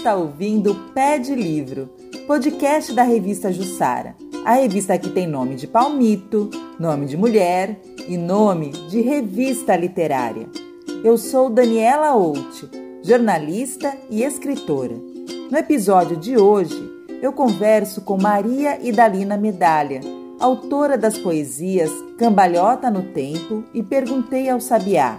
está ouvindo Pé de Livro, podcast da revista Jussara. A revista que tem nome de palmito, nome de mulher e nome de revista literária. Eu sou Daniela Out, jornalista e escritora. No episódio de hoje, eu converso com Maria Idalina Medalha, autora das poesias Cambalhota no Tempo e Perguntei ao Sabiá,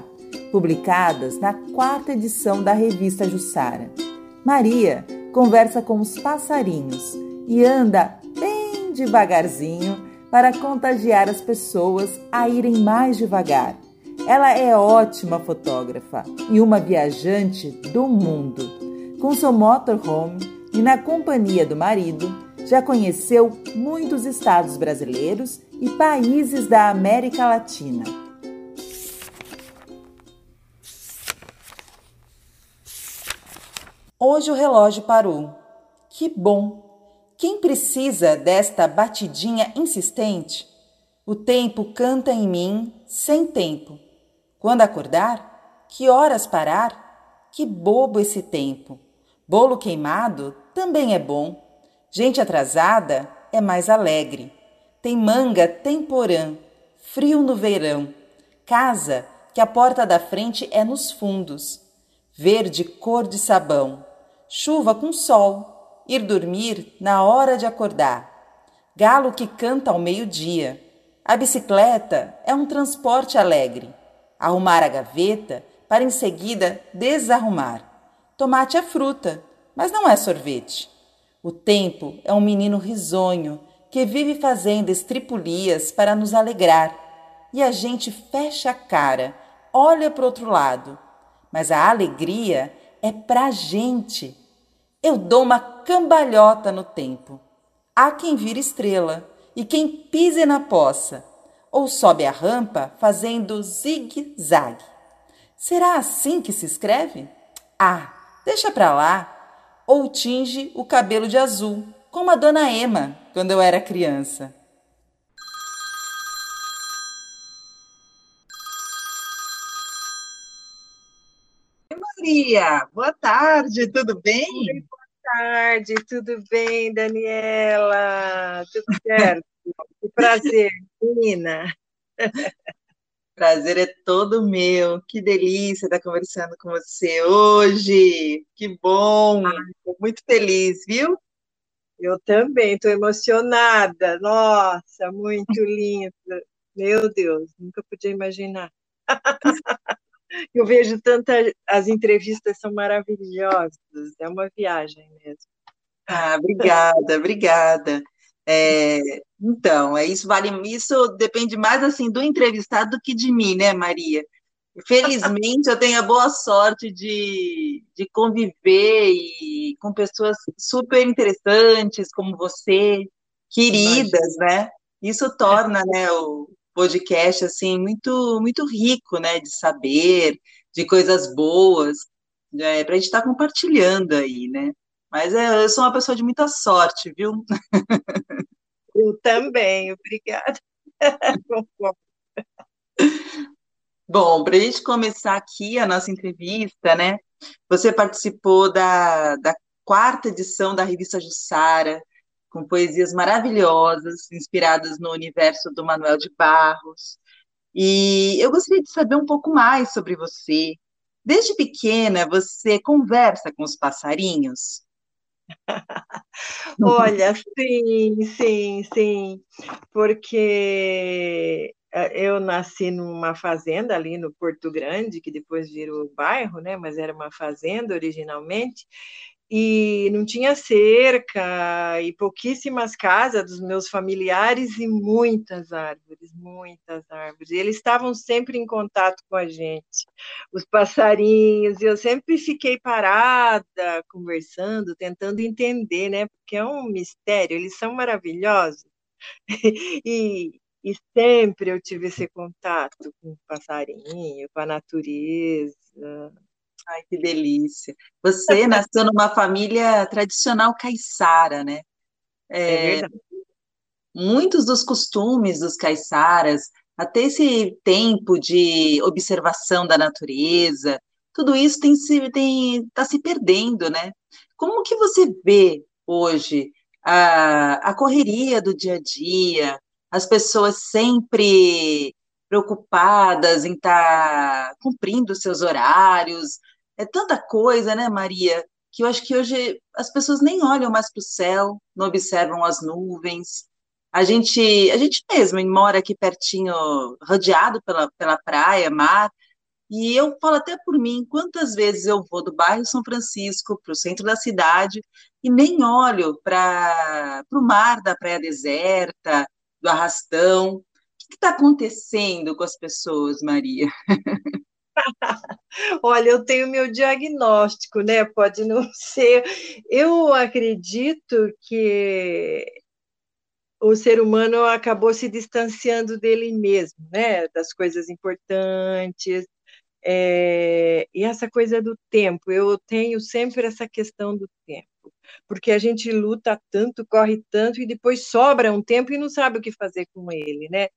publicadas na quarta edição da revista Jussara. Maria conversa com os passarinhos e anda bem devagarzinho para contagiar as pessoas a irem mais devagar. Ela é ótima fotógrafa e uma viajante do mundo. Com seu motorhome e na companhia do marido, já conheceu muitos estados brasileiros e países da América Latina. Hoje o relógio parou. Que bom! Quem precisa desta batidinha insistente? O tempo canta em mim sem tempo. Quando acordar? Que horas parar? Que bobo esse tempo! Bolo queimado também é bom. Gente atrasada é mais alegre. Tem manga temporã, frio no verão. Casa que a porta da frente é nos fundos. Verde cor de sabão chuva com sol, ir dormir na hora de acordar, galo que canta ao meio-dia. A bicicleta é um transporte alegre. Arrumar a gaveta para em seguida desarrumar. Tomate é fruta, mas não é sorvete. O tempo é um menino risonho que vive fazendo estripulias para nos alegrar. E a gente fecha a cara, olha para outro lado. Mas a alegria é pra gente eu dou uma cambalhota no tempo. Há quem vira estrela e quem pise na poça, ou sobe a rampa fazendo zigue-zague. Será assim que se escreve? Ah, deixa pra lá. Ou tinge o cabelo de azul, como a dona Ema, quando eu era criança. Maria, boa tarde, tudo bem? Oi, boa tarde, tudo bem, Daniela? Tudo certo? que prazer, menina. Prazer é todo meu. Que delícia estar conversando com você hoje. Que bom. Estou muito feliz, viu? Eu também, estou emocionada. Nossa, muito lindo. Meu Deus, nunca podia imaginar. Eu vejo tantas, as entrevistas são maravilhosas, é uma viagem mesmo. Ah, obrigada, obrigada. É, então, é isso vale, isso depende mais assim do entrevistado do que de mim, né, Maria? Felizmente eu tenho a boa sorte de, de conviver e, com pessoas super interessantes como você, queridas, Imagina. né? Isso torna né, o, podcast assim muito muito rico, né, de saber, de coisas boas, né, para a gente estar tá compartilhando aí, né? Mas é, eu sou uma pessoa de muita sorte, viu? Eu também, obrigada. Bom, para a gente começar aqui a nossa entrevista, né? Você participou da, da quarta edição da revista Jussara, com poesias maravilhosas, inspiradas no universo do Manuel de Barros. E eu gostaria de saber um pouco mais sobre você. Desde pequena, você conversa com os passarinhos? Olha, sim, sim, sim, porque eh, eu nasci numa fazenda ali no Porto Grande, que depois virou bairro, né? Mas era uma fazenda originalmente, e não tinha cerca e pouquíssimas casas dos meus familiares e muitas árvores, muitas árvores. E eles estavam sempre em contato com a gente, os passarinhos, e eu sempre fiquei parada, conversando, tentando entender, né? Porque é um mistério, eles são maravilhosos. E, e sempre eu tive esse contato com o passarinho, com a natureza, Ai, que delícia. Você nasceu numa família tradicional caiçara, né? É, é muitos dos costumes dos caiçaras, até esse tempo de observação da natureza, tudo isso tem se tem está se perdendo, né? Como que você vê hoje a, a correria do dia a dia, as pessoas sempre preocupadas em estar tá cumprindo seus horários, é tanta coisa, né, Maria? Que eu acho que hoje as pessoas nem olham mais para o céu, não observam as nuvens. A gente, a gente mesmo mora aqui pertinho, rodeado pela, pela praia, mar, e eu falo até por mim, quantas vezes eu vou do bairro São Francisco para o centro da cidade e nem olho para o mar da praia deserta, do arrastão. O que está acontecendo com as pessoas, Maria? Olha, eu tenho meu diagnóstico, né? Pode não ser. Eu acredito que o ser humano acabou se distanciando dele mesmo, né? Das coisas importantes, é, e essa coisa do tempo, eu tenho sempre essa questão do tempo, porque a gente luta tanto, corre tanto, e depois sobra um tempo e não sabe o que fazer com ele, né?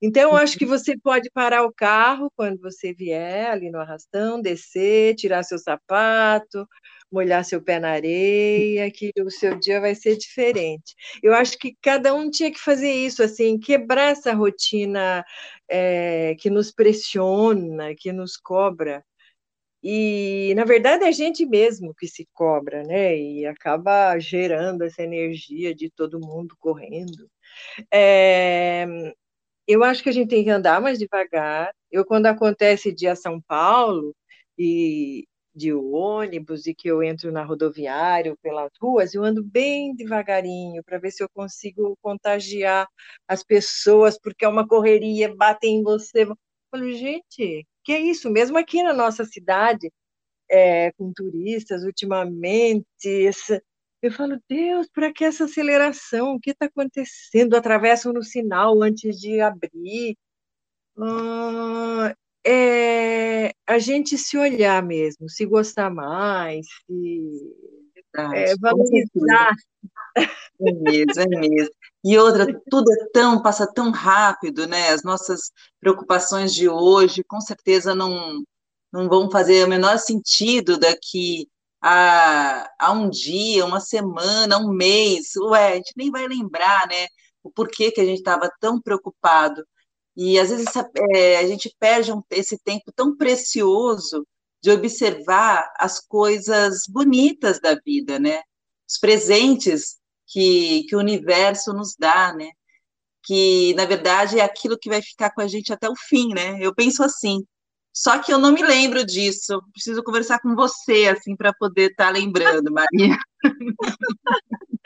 Então, eu acho que você pode parar o carro quando você vier ali no arrastão, descer, tirar seu sapato, molhar seu pé na areia, que o seu dia vai ser diferente. Eu acho que cada um tinha que fazer isso, assim, quebrar essa rotina é, que nos pressiona, que nos cobra. E, na verdade, é a gente mesmo que se cobra, né? E acaba gerando essa energia de todo mundo correndo. É, eu acho que a gente tem que andar mais devagar. Eu, quando acontece dia São Paulo, e de ônibus e que eu entro na rodoviária pelas ruas, eu ando bem devagarinho para ver se eu consigo contagiar as pessoas, porque é uma correria, batem em você. Eu falo, gente, que é isso? Mesmo aqui na nossa cidade, é, com turistas, ultimamente, essa... eu falo, Deus, para que essa aceleração? O que está acontecendo? Atravessam no sinal antes de abrir. Ah, é a gente se olhar mesmo, se gostar mais, se é, valorizar. É mesmo, é mesmo. E outra, tudo é tão, passa tão rápido, né? As nossas preocupações de hoje, com certeza, não, não vão fazer o menor sentido daqui a, a um dia, uma semana, um mês. Ué, a gente nem vai lembrar, né? O porquê que a gente estava tão preocupado. E às vezes é, a gente perde um, esse tempo tão precioso de observar as coisas bonitas da vida, né? Os presentes que, que o universo nos dá, né? Que, na verdade, é aquilo que vai ficar com a gente até o fim, né? Eu penso assim. Só que eu não me lembro disso. Preciso conversar com você, assim, para poder estar tá lembrando, Maria.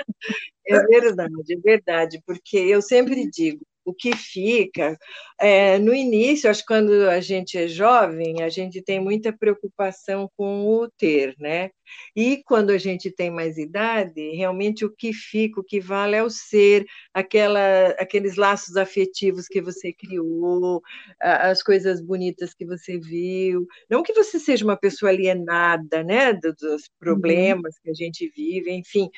É verdade, é verdade, porque eu sempre digo, o que fica. É, no início, acho que quando a gente é jovem, a gente tem muita preocupação com o ter, né? E quando a gente tem mais idade, realmente o que fica, o que vale é o ser, aquela, aqueles laços afetivos que você criou, as coisas bonitas que você viu. Não que você seja uma pessoa alienada, né, dos uhum. problemas que a gente vive, enfim,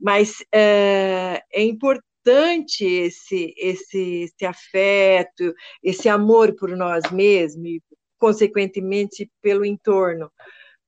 mas é, é importante importante esse, esse, esse afeto, esse amor por nós mesmos e, consequentemente, pelo entorno,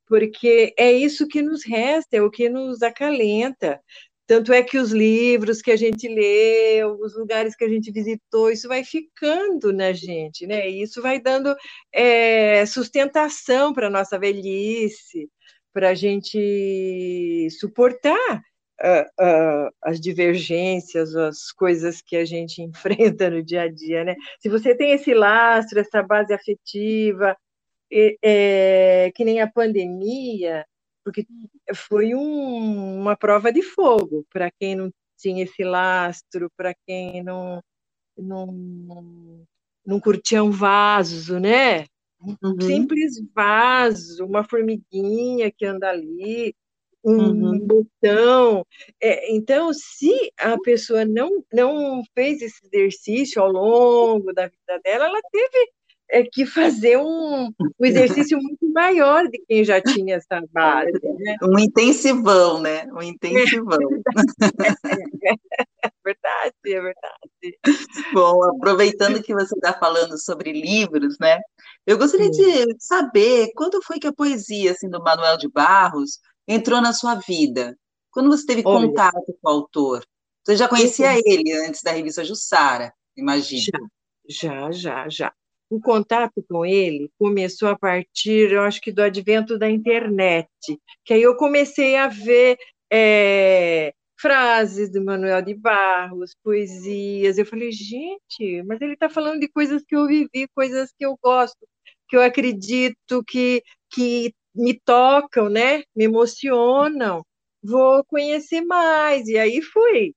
porque é isso que nos resta, é o que nos acalenta. Tanto é que os livros que a gente lê, os lugares que a gente visitou, isso vai ficando na gente, né? Isso vai dando é, sustentação para a nossa velhice, para a gente suportar uh, uh, as divergências, as coisas que a gente enfrenta no dia a dia, né? Se você tem esse lastro, essa base afetiva, é, que nem a pandemia, porque foi um, uma prova de fogo para quem não tinha esse lastro, para quem não, não, não curtia um vaso, né? Um uhum. simples vaso, uma formiguinha que anda ali, um uhum. botão. É, então, se a pessoa não, não fez esse exercício ao longo da vida dela, ela teve é, que fazer um, um exercício muito maior de quem já tinha essa base. Né? Um intensivão, né? Um intensivão. É, verdade, é verdade. Bom, aproveitando que você está falando sobre livros, né? Eu gostaria de saber quando foi que a poesia assim, do Manuel de Barros entrou na sua vida? Quando você teve Olha, contato com o autor? Você já conhecia ele antes da revista Jussara, imagina? Já, já, já, já. O contato com ele começou a partir, eu acho que do advento da internet, que aí eu comecei a ver é, frases do Manuel de Barros, poesias. Eu falei, gente, mas ele está falando de coisas que eu vivi, coisas que eu gosto, que eu acredito que, que me tocam, né? Me emocionam. Vou conhecer mais. E aí fui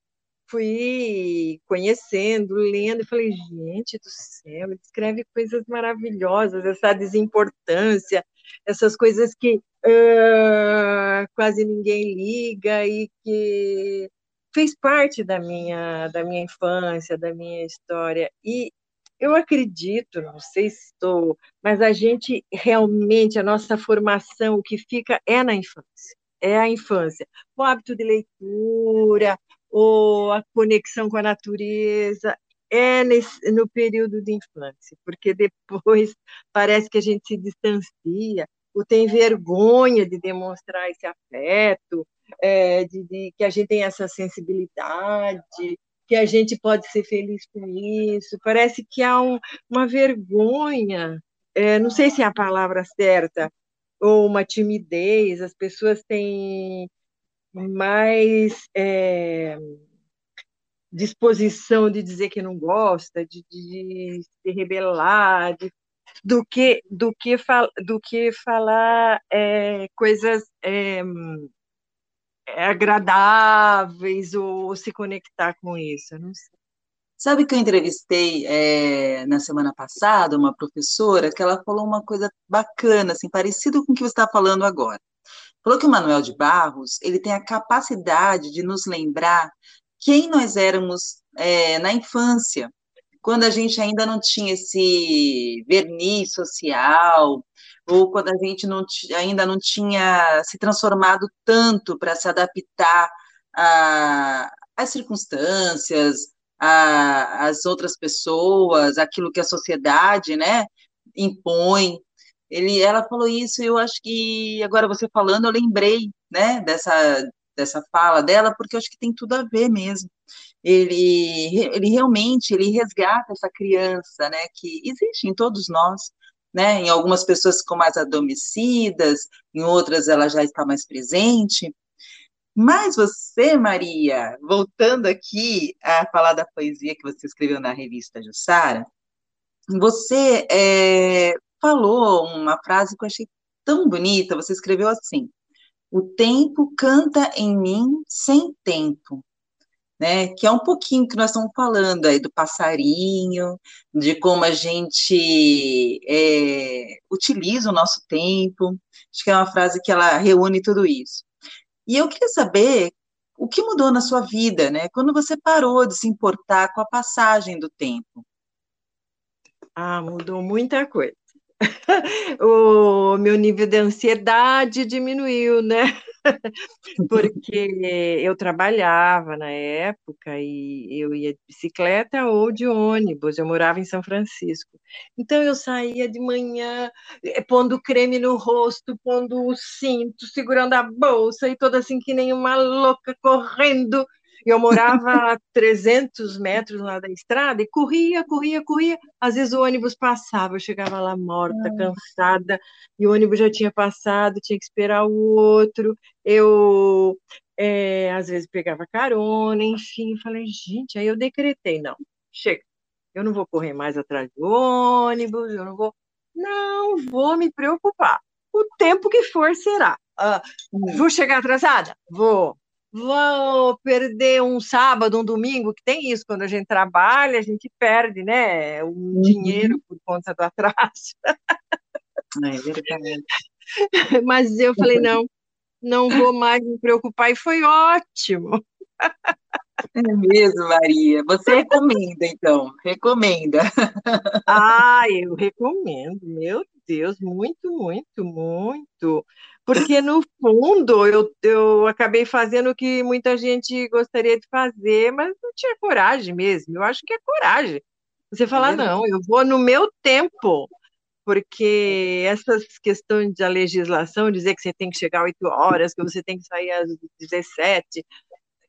fui conhecendo, lendo, e falei, gente do céu, escreve coisas maravilhosas, essa desimportância, essas coisas que uh, quase ninguém liga e que fez parte da minha, da minha infância, da minha história. E eu acredito, não sei se estou, mas a gente realmente, a nossa formação, o que fica é na infância. É a infância. O hábito de leitura, ou a conexão com a natureza, é nesse, no período de infância, porque depois parece que a gente se distancia, ou tem vergonha de demonstrar esse afeto, é, de, de, que a gente tem essa sensibilidade, que a gente pode ser feliz com isso. Parece que há um, uma vergonha, é, não sei se é a palavra certa, ou uma timidez, as pessoas têm mais é, disposição de dizer que não gosta, de, de se rebelar, de, do que do que, fal, do que falar é, coisas é, agradáveis ou, ou, se conectar com isso. não sei. Sabe que eu entrevistei é, na semana passada uma professora que ela falou uma coisa bacana, assim, parecido com o que você está falando agora. Falou que o Manuel de Barros ele tem a capacidade de nos lembrar quem nós éramos é, na infância, quando a gente ainda não tinha esse verniz social, ou quando a gente não, ainda não tinha se transformado tanto para se adaptar às circunstâncias, às outras pessoas, aquilo que a sociedade né, impõe. Ele, ela falou isso, e eu acho que agora você falando, eu lembrei, né, dessa dessa fala dela, porque eu acho que tem tudo a ver mesmo. Ele, ele realmente ele resgata essa criança, né, que existe em todos nós, né? Em algumas pessoas ficam mais adormecidas, em outras ela já está mais presente. Mas você, Maria, voltando aqui a falar da poesia que você escreveu na revista Jussara, você é, falou uma frase que eu achei tão bonita, você escreveu assim, o tempo canta em mim sem tempo, né? Que é um pouquinho que nós estamos falando aí do passarinho, de como a gente é, utiliza o nosso tempo. Acho que é uma frase que ela reúne tudo isso. E eu queria saber o que mudou na sua vida, né? Quando você parou de se importar com a passagem do tempo. Ah, mudou muita coisa. o meu nível de ansiedade diminuiu, né? Porque eu trabalhava na época e eu ia de bicicleta ou de ônibus, eu morava em São Francisco. Então eu saía de manhã eh, pondo creme no rosto, pondo o cinto, segurando a bolsa e toda assim que nem uma louca correndo eu morava a 300 metros lá da estrada e corria, corria, corria. Às vezes o ônibus passava, eu chegava lá morta, cansada, e o ônibus já tinha passado, tinha que esperar o outro. Eu, é, às vezes, pegava carona, enfim. Falei, gente, aí eu decretei: não, chega, eu não vou correr mais atrás do ônibus, eu não vou. Não vou me preocupar. O tempo que for será. Ah, vou chegar atrasada? Vou vão perder um sábado, um domingo, que tem isso, quando a gente trabalha, a gente perde, né, o uhum. dinheiro por conta do atraso. É verdade. Mas eu falei, não, não vou mais me preocupar, e foi ótimo. É mesmo, Maria. Você recomenda, então? Recomenda. Ah, eu recomendo. Meu Deus, muito, muito, muito. Porque, no fundo, eu, eu acabei fazendo o que muita gente gostaria de fazer, mas não tinha coragem mesmo. Eu acho que é coragem. Você falar, é não, eu vou no meu tempo, porque essas questões da legislação, dizer que você tem que chegar às 8 horas, que você tem que sair às 17.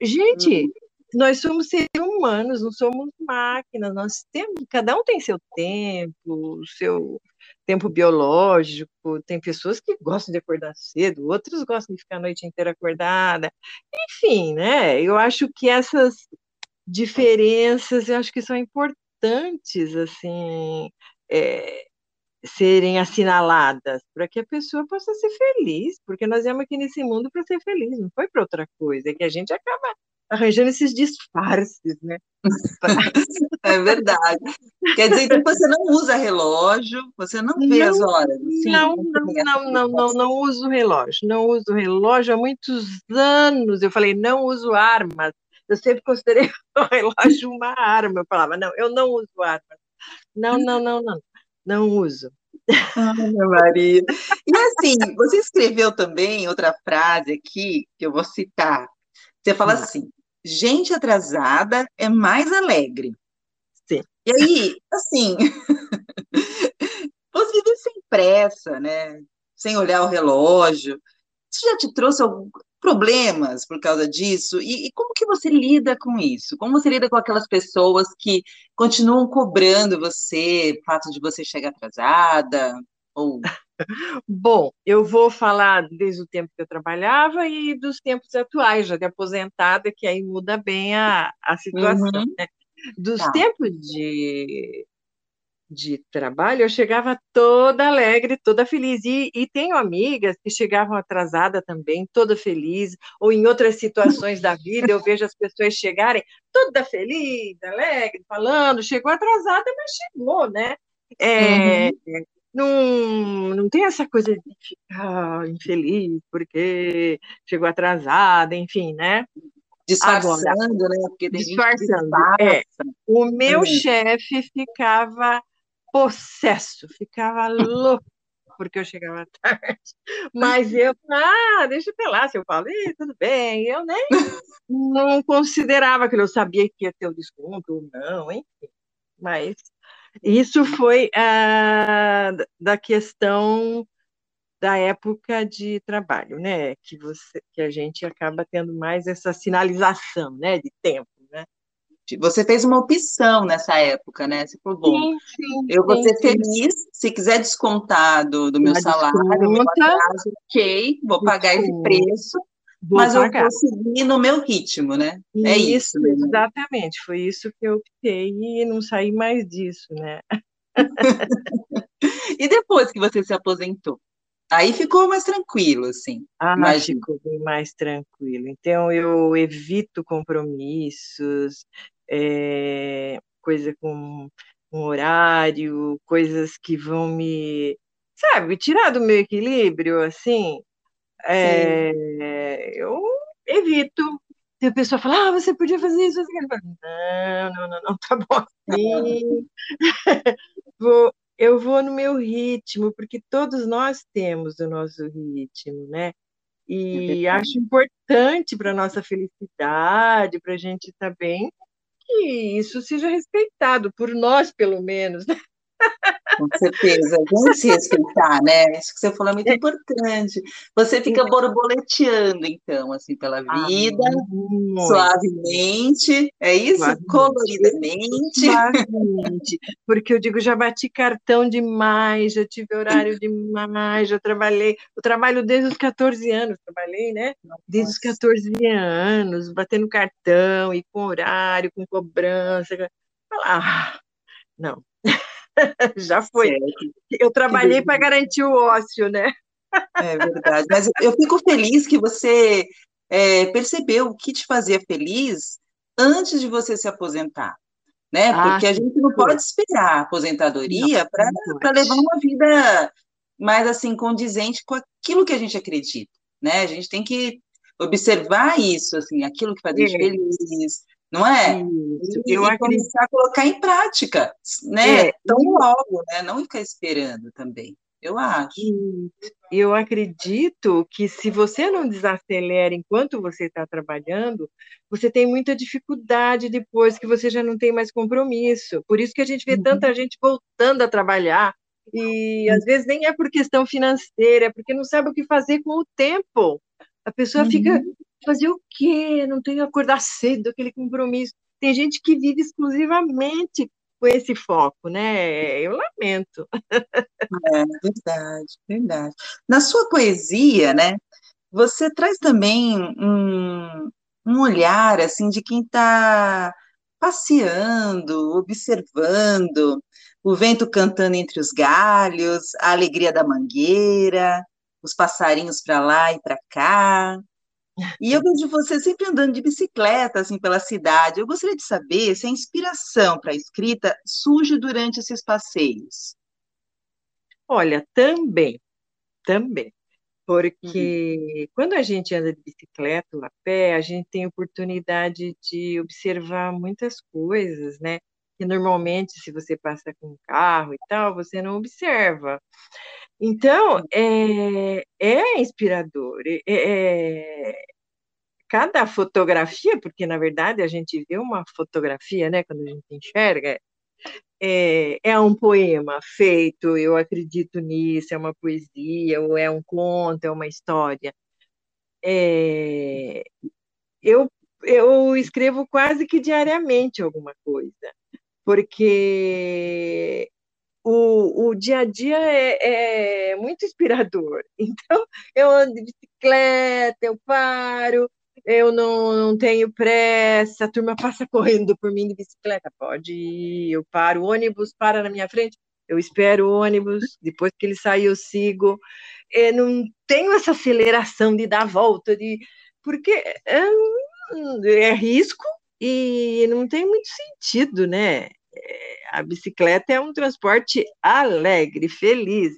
Gente, uhum. nós somos seres humanos, não somos máquinas, nós temos, cada um tem seu tempo, seu tempo biológico, tem pessoas que gostam de acordar cedo, outros gostam de ficar a noite inteira acordada. Enfim, né? Eu acho que essas diferenças, eu acho que são importantes, assim, é, serem assinaladas, para que a pessoa possa ser feliz, porque nós viemos aqui nesse mundo para ser feliz, não foi para outra coisa, é que a gente acaba arranjando esses disfarces, né? é verdade. Quer dizer, então você não usa relógio, você não vê não, as horas. Assim, não, não, não, não, não, não uso relógio. Não uso relógio há muitos anos. Eu falei, não uso armas. Eu sempre considerei o relógio uma arma. Eu falava, não, eu não uso armas. Não, não, não, não. Não uso. Ai, Maria. E assim, você escreveu também outra frase aqui, que eu vou citar. Você fala assim: gente atrasada é mais alegre. Sim. E aí, assim, você vive sem pressa, né? Sem olhar o relógio. Isso já te trouxe algum problemas por causa disso? E, e, como que você lida com isso? Como você lida com aquelas pessoas que continuam cobrando você, o fato de você chegar atrasada? Ou Bom, eu vou falar desde o tempo que eu trabalhava e dos tempos atuais, já de aposentada, que aí muda bem a, a situação. Uhum. Né? Dos tá. tempos de, de trabalho, eu chegava toda alegre, toda feliz. E, e tenho amigas que chegavam atrasada também, toda feliz, ou em outras situações da vida, eu vejo as pessoas chegarem toda feliz, alegre, falando, chegou atrasada, mas chegou, né? É, uhum não, não tem essa coisa de ficar infeliz porque chegou atrasada, enfim, né? Disfarçando, Agora, né? Porque tem disfarçando. É, o meu chefe ficava possesso, ficava louco porque eu chegava tarde. Mas eu, ah, deixa eu lá, se eu falo, tudo bem, eu nem não considerava que eu sabia que ia ter o desconto ou não, enfim. Mas isso foi ah, da questão da época de trabalho, né? Que, você, que a gente acaba tendo mais essa sinalização, né? De tempo, né? Você fez uma opção nessa época, né? Você falou, bom, sim, sim, eu vou ser feliz, se quiser descontar do, do meu salário, meu atraso, ok, vou pagar esse preço, Vou mas pagar. eu consegui no meu ritmo, né? É isso, isso exatamente. Foi isso que eu optei e não saí mais disso, né? e depois que você se aposentou? Aí ficou mais tranquilo, assim. Ah, imagino. ficou bem mais tranquilo. Então, eu evito compromissos, é, coisa com um horário, coisas que vão me, sabe, tirar do meu equilíbrio, assim. É, eu evito. E a pessoa fala, ah, você podia fazer isso, assim. não, não, não, não, tá bom assim. vou, eu vou no meu ritmo, porque todos nós temos o nosso ritmo, né? E é acho importante para a nossa felicidade, para a gente estar tá bem, que isso seja respeitado por nós, pelo menos, né? Com certeza, vamos se respeitar, né? Isso que você falou é muito é. importante. Você fica borboleteando, então, assim, pela ah, vida, ah, suavemente, é isso? Suavemente. Coloridamente. Suavemente. Porque eu digo, já bati cartão demais, já tive horário demais, já trabalhei. Eu trabalho desde os 14 anos, trabalhei, né? Desde os 14 anos, batendo cartão e com horário, com cobrança. Ah, não. Já foi. Eu trabalhei para garantir o ócio, né? É verdade. Mas eu fico feliz que você é, percebeu o que te fazia feliz antes de você se aposentar. Né? Ah, Porque a gente não pode esperar a aposentadoria para levar uma vida mais assim condizente com aquilo que a gente acredita. Né? A gente tem que observar isso, assim, aquilo que faz a gente feliz, não é? Isso, eu e acredito... começar a colocar em prática, né? É, Tão logo, né? Não ficar esperando também. Eu acho. Eu acredito que se você não desacelera enquanto você está trabalhando, você tem muita dificuldade depois que você já não tem mais compromisso. Por isso que a gente vê uhum. tanta gente voltando a trabalhar. E às vezes nem é por questão financeira, é porque não sabe o que fazer com o tempo. A pessoa uhum. fica fazer o quê? Não tem que acordar cedo, aquele compromisso. Tem gente que vive exclusivamente com esse foco, né? Eu lamento. É verdade, verdade. Na sua poesia, né? Você traz também um, um olhar assim de quem está passeando, observando, o vento cantando entre os galhos, a alegria da mangueira, os passarinhos para lá e para cá. E eu vejo você sempre andando de bicicleta assim pela cidade. Eu gostaria de saber se a inspiração para a escrita surge durante esses passeios. Olha, também, também. Porque uhum. quando a gente anda de bicicleta ou a pé, a gente tem oportunidade de observar muitas coisas, né? Que normalmente, se você passa com um carro e tal, você não observa. Então, é, é inspirador. É, é, cada fotografia, porque na verdade a gente vê uma fotografia, né, quando a gente enxerga, é, é um poema feito, eu acredito nisso, é uma poesia, ou é um conto, é uma história. É, eu, eu escrevo quase que diariamente alguma coisa, porque o, o dia a dia é, é muito inspirador. Então, eu ando de bicicleta, eu paro, eu não, não tenho pressa, a turma passa correndo por mim de bicicleta, pode ir, eu paro, o ônibus para na minha frente, eu espero o ônibus, depois que ele sair eu sigo, eu não tenho essa aceleração de dar volta, de porque é, é risco e não tem muito sentido, né? A bicicleta é um transporte alegre, feliz.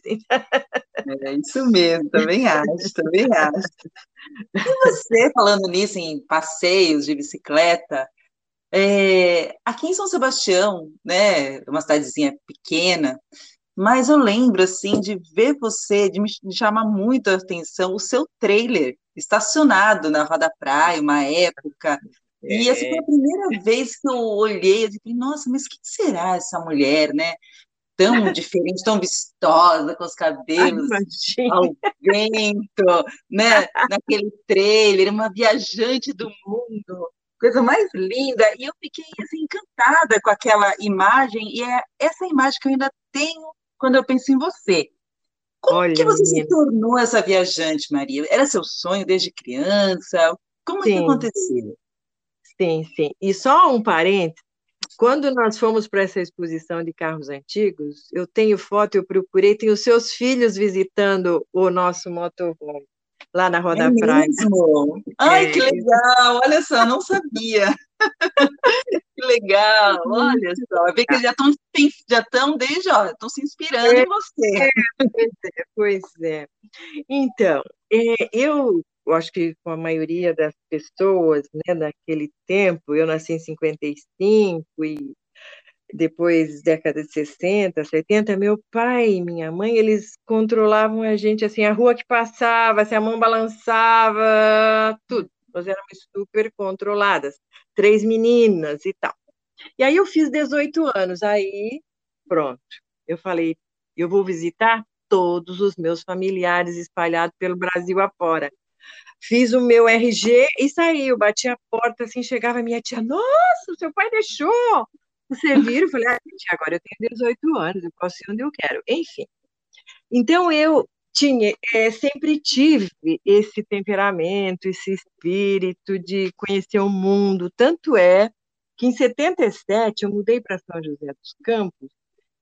É isso mesmo, também acho, também acho. E você, falando nisso, em passeios de bicicleta, é, aqui em São Sebastião, né, uma cidadezinha pequena, mas eu lembro, assim, de ver você, de me chamar muito a atenção, o seu trailer estacionado na Roda Praia, uma época, e essa foi a primeira vez que eu olhei e falei, nossa, mas quem será essa mulher, né? Tão diferente, tão vistosa, com os cabelos ao vento, né? Naquele trailer, uma viajante do mundo, coisa mais linda. E eu fiquei assim, encantada com aquela imagem, e é essa imagem que eu ainda tenho quando eu penso em você. Como Olha, que você menina. se tornou essa viajante, Maria? Era seu sonho desde criança? Como Sim. é que aconteceu? Sim, sim. E só um parênteses, quando nós fomos para essa exposição de carros antigos, eu tenho foto, eu procurei, tem os seus filhos visitando o nosso motorhome lá na Roda é Praia. Mesmo? Ai, é. que legal! Olha só, não sabia. que legal! Olha só, vê que já estão já estão desde, ó, estão se inspirando é, em você. É, pois é. Então, é, eu eu acho que com a maioria das pessoas, né, naquele tempo, eu nasci em 55 e depois década de 60, 70, meu pai e minha mãe, eles controlavam a gente assim, a rua que passava, se a mão balançava, tudo. Nós éramos super controladas, três meninas e tal. E aí eu fiz 18 anos, aí pronto. Eu falei, eu vou visitar todos os meus familiares espalhados pelo Brasil afora fiz o meu RG e saí. Eu bati a porta, assim, chegava a minha tia, nossa, o seu pai deixou você vir? Eu falei, ah, tia, agora eu tenho 18 anos, eu posso ir onde eu quero. Enfim. Então, eu tinha, é, sempre tive esse temperamento, esse espírito de conhecer o mundo. Tanto é que em 77 eu mudei para São José dos Campos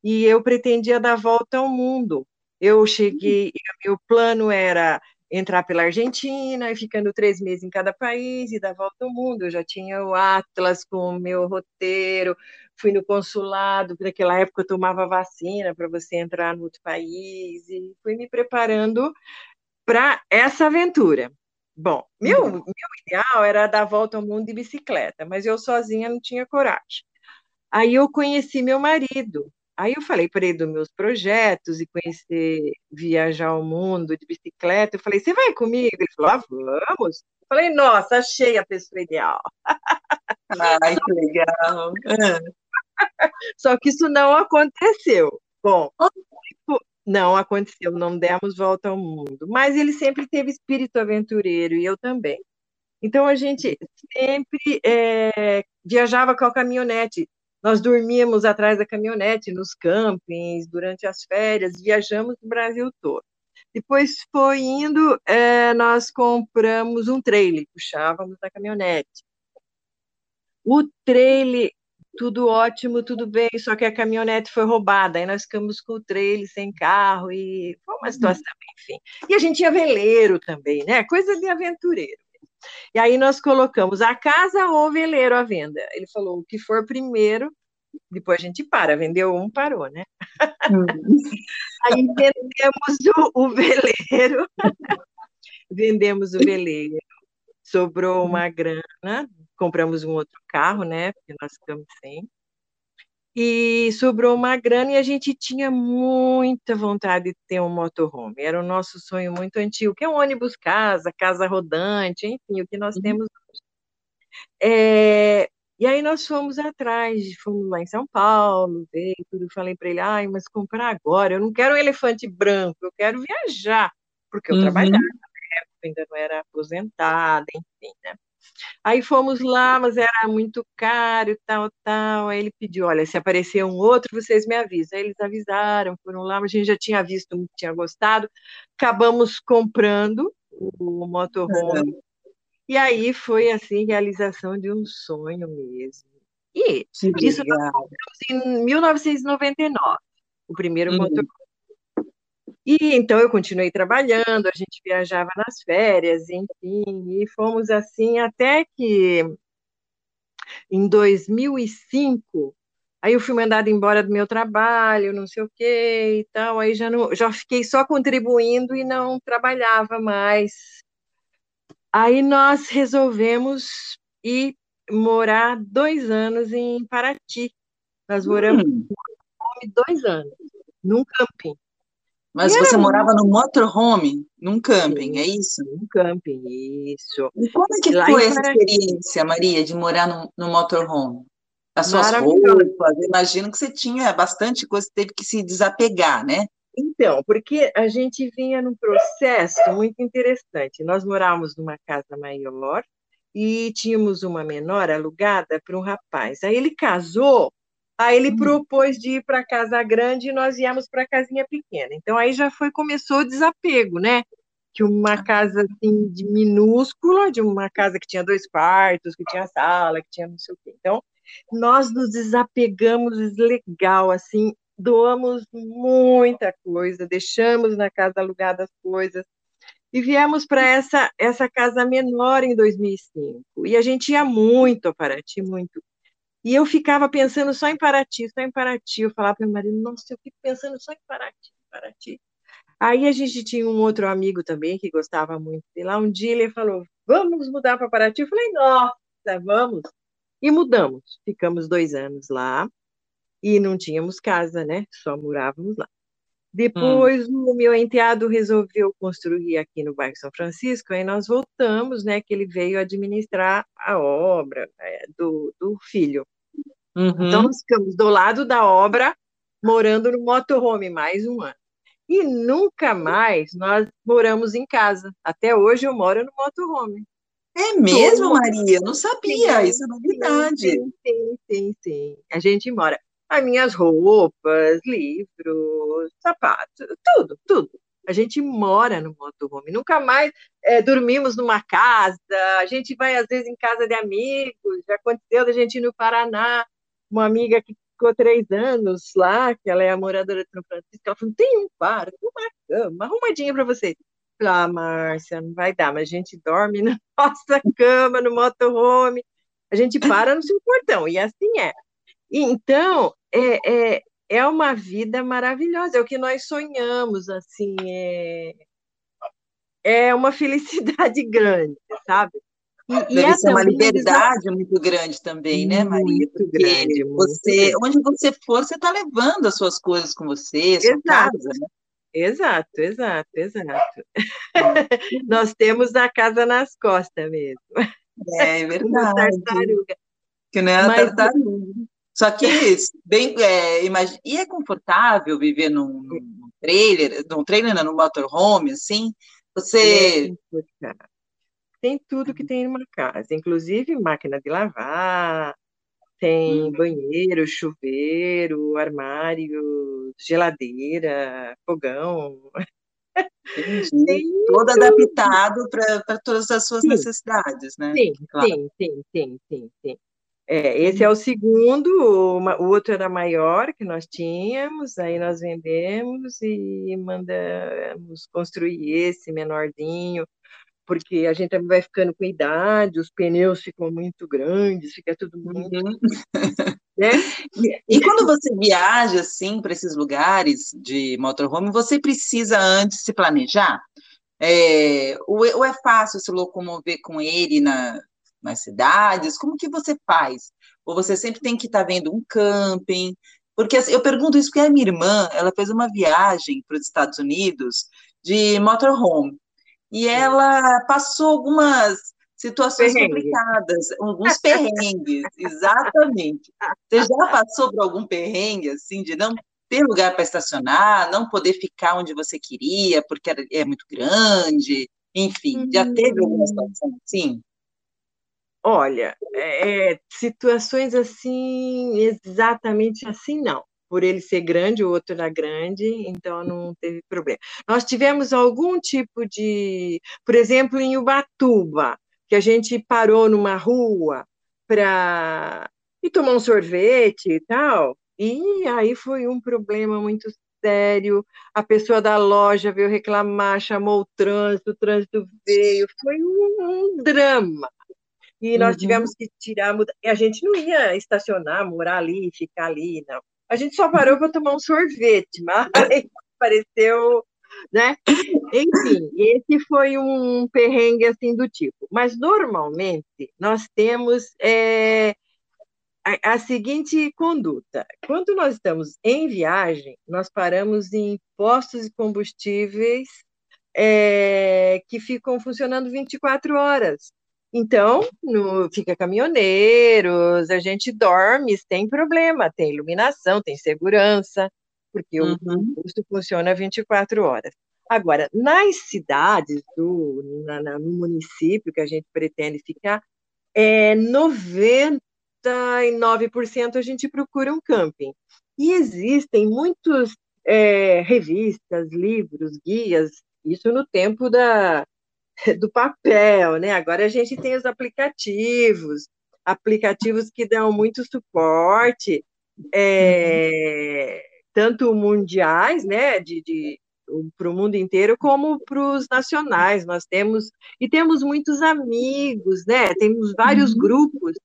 e eu pretendia dar volta ao mundo. Eu cheguei, meu plano era entrar pela Argentina e ficando três meses em cada país e dar volta ao mundo. Eu já tinha o Atlas com o meu roteiro, fui no consulado, naquela época eu tomava vacina para você entrar no outro país e fui me preparando para essa aventura. Bom, meu, uhum. meu ideal era dar volta ao mundo de bicicleta, mas eu sozinha não tinha coragem. Aí eu conheci meu marido. Aí eu falei para ele dos meus projetos e conhecer, viajar o mundo de bicicleta. Eu falei, você vai comigo? Ele falou, ah, vamos. Eu falei, nossa, achei a pessoa ideal. Ai, que legal. Só que isso não aconteceu. Bom, não aconteceu, não demos volta ao mundo. Mas ele sempre teve espírito aventureiro e eu também. Então a gente sempre é, viajava com a caminhonete. Nós dormíamos atrás da caminhonete nos campings durante as férias, viajamos o Brasil todo. Depois foi indo, é, nós compramos um trailer, puxávamos a caminhonete. O trailer tudo ótimo, tudo bem, só que a caminhonete foi roubada, aí nós ficamos com o trailer sem carro, e foi uma situação, enfim. E a gente tinha veleiro também, né? Coisa de aventureiro. E aí nós colocamos a casa ou o veleiro à venda. Ele falou, o que for primeiro, depois a gente para, vendeu um, parou, né? Hum. aí vendemos o, o veleiro, vendemos o veleiro, sobrou uma grana, compramos um outro carro, né? Porque nós ficamos sem. E sobrou uma grana e a gente tinha muita vontade de ter um motorhome. Era o nosso sonho muito antigo, que é um ônibus casa, casa rodante, enfim, o que nós uhum. temos hoje. É, e aí nós fomos atrás, fomos lá em São Paulo, veio tudo, falei para ele, ai, mas comprar agora, eu não quero um elefante branco, eu quero viajar, porque eu uhum. trabalhava na época, ainda não era aposentada, enfim, né? Aí fomos lá, mas era muito caro, tal, tal. Aí ele pediu: olha, se aparecer um outro, vocês me avisam. Aí eles avisaram, foram lá, mas a gente já tinha visto, tinha gostado. Acabamos comprando o motorhome. Uhum. E aí foi assim, realização de um sonho mesmo. E isso nós compramos em 1999, o primeiro uhum. motorhome. E então eu continuei trabalhando, a gente viajava nas férias, enfim, e fomos assim até que em 2005, aí eu fui mandada embora do meu trabalho, não sei o quê e tal, aí já, não, já fiquei só contribuindo e não trabalhava mais. Aí nós resolvemos ir morar dois anos em Paraty. Nós moramos hum. dois anos, num camping. Mas você morava no motorhome, num camping, Sim, é isso? Num camping, isso. E como é que Lá foi essa experiência, Maria, de morar no, no motorhome? As suas roupas, imagino que você tinha bastante coisa, teve que se desapegar, né? Então, porque a gente vinha num processo muito interessante. Nós morávamos numa casa maior e tínhamos uma menor alugada para um rapaz. Aí ele casou Aí ele hum. propôs de ir para casa grande e nós íamos para a casinha pequena. Então aí já foi começou o desapego, né? Que uma ah. casa assim de minúscula, de uma casa que tinha dois quartos, que tinha sala, que tinha não sei o quê. Então nós nos desapegamos legal, assim, doamos muita coisa, deixamos na casa alugada as coisas e viemos para essa essa casa menor em 2005. E a gente ia muito a Paraty, muito. E eu ficava pensando só em Paraty, só em Paraty. Eu falava para meu marido, nossa, eu fico pensando só em Paraty, Paraty. Aí a gente tinha um outro amigo também que gostava muito de lá. Um dia ele falou, vamos mudar para Paraty. Eu falei, nossa, vamos. E mudamos. Ficamos dois anos lá e não tínhamos casa, né? Só morávamos lá. Depois hum. o meu enteado resolveu construir aqui no bairro São Francisco, aí nós voltamos, né? Que ele veio administrar a obra é, do, do filho. Uhum. Então nós ficamos do lado da obra, morando no motorhome mais um ano. E nunca mais nós moramos em casa. Até hoje eu moro no motorhome. É mesmo, Maria? Não sabia, sim, isso é novidade. Sim, sim, sim, sim. A gente mora as minhas roupas, livros, sapatos, tudo, tudo. A gente mora no motorhome, nunca mais é, dormimos numa casa, a gente vai às vezes em casa de amigos, já aconteceu da gente ir no Paraná, uma amiga que ficou três anos lá, que ela é moradora de São Francisco, ela falou, tem um quarto, uma cama, arrumadinha para vocês. Falei, ah, Márcia, não vai dar, mas a gente dorme na nossa cama, no motorhome, a gente para no seu portão, e assim é. Então, é, é, é uma vida maravilhosa, é o que nós sonhamos, assim, é... é uma felicidade grande, sabe? E, Deve e ser uma liberdade muito grande também, né, Maria? Muito grande. Você, muito onde você for, você está levando as suas coisas com você, sua exato. casa, né? Exato, exato, exato. Nós temos a casa nas costas mesmo. É, é verdade. tartaruga. Que não é Mas, tartaruga. Só que bem, é, imagina, e é confortável viver num, num trailer, num trailer, não, num motorhome, assim? Você é tem tudo que tem numa casa, inclusive máquina de lavar, tem hum. banheiro, chuveiro, armário, geladeira, fogão. Entendi. Todo adaptado para todas as suas sim. necessidades, né? Sim, claro. sim, sim, sim, sim, sim. É, esse é o segundo, o outro era maior que nós tínhamos, aí nós vendemos e mandamos construir esse menorzinho, porque a gente vai ficando com idade, os pneus ficam muito grandes, fica tudo muito. Uhum. Né? E quando você viaja assim para esses lugares de motorhome, você precisa antes se planejar? É, ou, ou, é fácil se locomover com ele na, nas cidades? Como que você faz? Ou você sempre tem que estar tá vendo um camping? Porque assim, eu pergunto isso porque a minha irmã, ela fez uma viagem para os Estados Unidos de motorhome e ela passou algumas situações perrengue. complicadas, alguns perrengues, exatamente. Você já passou por algum perrengue, assim, de não ter lugar para estacionar, não poder ficar onde você queria, porque é muito grande, enfim, já teve alguma hum. situação assim? Olha, é, é, situações assim, exatamente assim, não por ele ser grande, o outro era grande, então não teve problema. Nós tivemos algum tipo de, por exemplo, em Ubatuba, que a gente parou numa rua para ir tomar um sorvete e tal, e aí foi um problema muito sério. A pessoa da loja veio reclamar, chamou o trânsito, o trânsito veio, foi um, um drama. E nós uhum. tivemos que tirar, a gente não ia estacionar, morar ali, ficar ali, não. A gente só parou para tomar um sorvete, mas pareceu, né? Enfim, esse foi um perrengue assim do tipo. Mas normalmente nós temos é, a, a, seguinte conduta: quando nós estamos em viagem, nós paramos em postos de combustíveis é, que ficam funcionando 24 horas. Então, no, fica caminhoneiros, a gente dorme sem problema, tem iluminação, tem segurança, porque uhum. o posto funciona 24 horas. Agora, nas cidades, do, na, na, no município que a gente pretende ficar, é 99% a gente procura um camping. E existem muitos é, revistas, livros, guias, isso no tempo da, do papel, né? Agora a gente tem os aplicativos, aplicativos que dão muito suporte, é, tanto mundiais, né, de, de para o mundo inteiro, como para os nacionais. Nós temos e temos muitos amigos, né? Temos vários uhum. grupos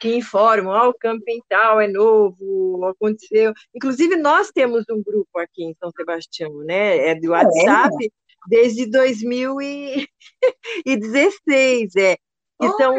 que informam, oh, o camping tal é novo, aconteceu. Inclusive, nós temos um grupo aqui em São Sebastião, né? É do é? WhatsApp, é? Desde 2016, é. Que são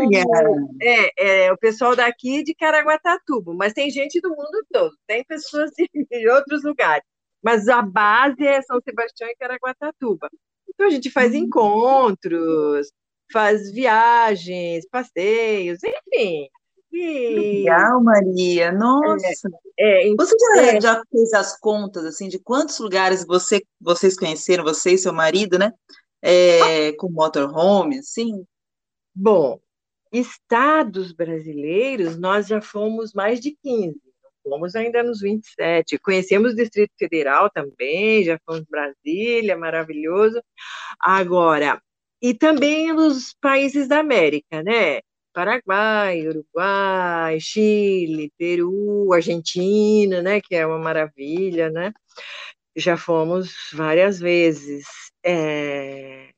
é, é, o pessoal daqui de Caraguatatuba, mas tem gente do mundo todo, tem pessoas de outros lugares. Mas a base é São Sebastião e Caraguatatuba. Então a gente faz uhum. encontros, faz viagens, passeios, enfim. Legal, Maria. Nossa. É, é, você já, é. já, fez as contas assim de quantos lugares você, vocês conheceram, você e seu marido, né? É, com motorhome, assim? Bom, estados brasileiros, nós já fomos mais de 15. Fomos ainda nos 27. Conhecemos o Distrito Federal também, já fomos Brasília, maravilhoso. Agora, e também nos países da América, né? Paraguai, Uruguai, Chile, Peru, Argentina, né, que é uma maravilha, né? Já fomos várias vezes. É...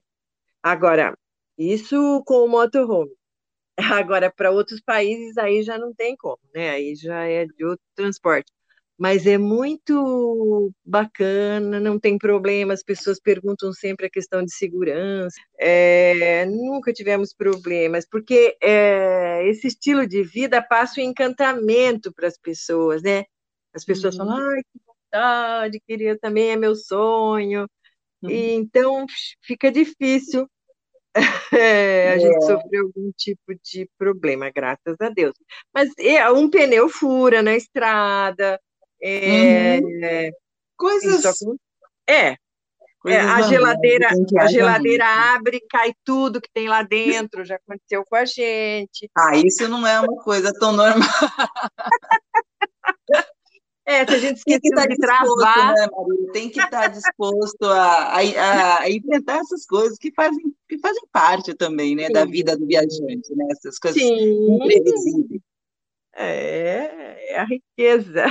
Agora, isso com o motorhome. Agora, para outros países, aí já não tem como, né? Aí já é de outro transporte. Mas é muito bacana, não tem problema, as pessoas perguntam sempre a questão de segurança, é, nunca tivemos problemas, porque é, esse estilo de vida passa o encantamento para as pessoas, né? As pessoas uhum. falam, ai, que vontade, queria também, é meu sonho, uhum. e, então fica difícil é, a é. gente sofreu algum tipo de problema, graças a Deus. Mas é, um pneu fura na estrada, é, uhum. Coisas. Isso, é. é a geladeira, a geladeira abre, cai tudo que tem lá dentro, já aconteceu com a gente. Ah, isso não é uma coisa tão normal. É, se a gente esqueceu Tem que estar de travar. Né? Tem que estar disposto a, a, a, enfrentar essas coisas que fazem, que fazem parte também né, da vida do viajante, né? essas coisas Sim. imprevisíveis. É, é a riqueza.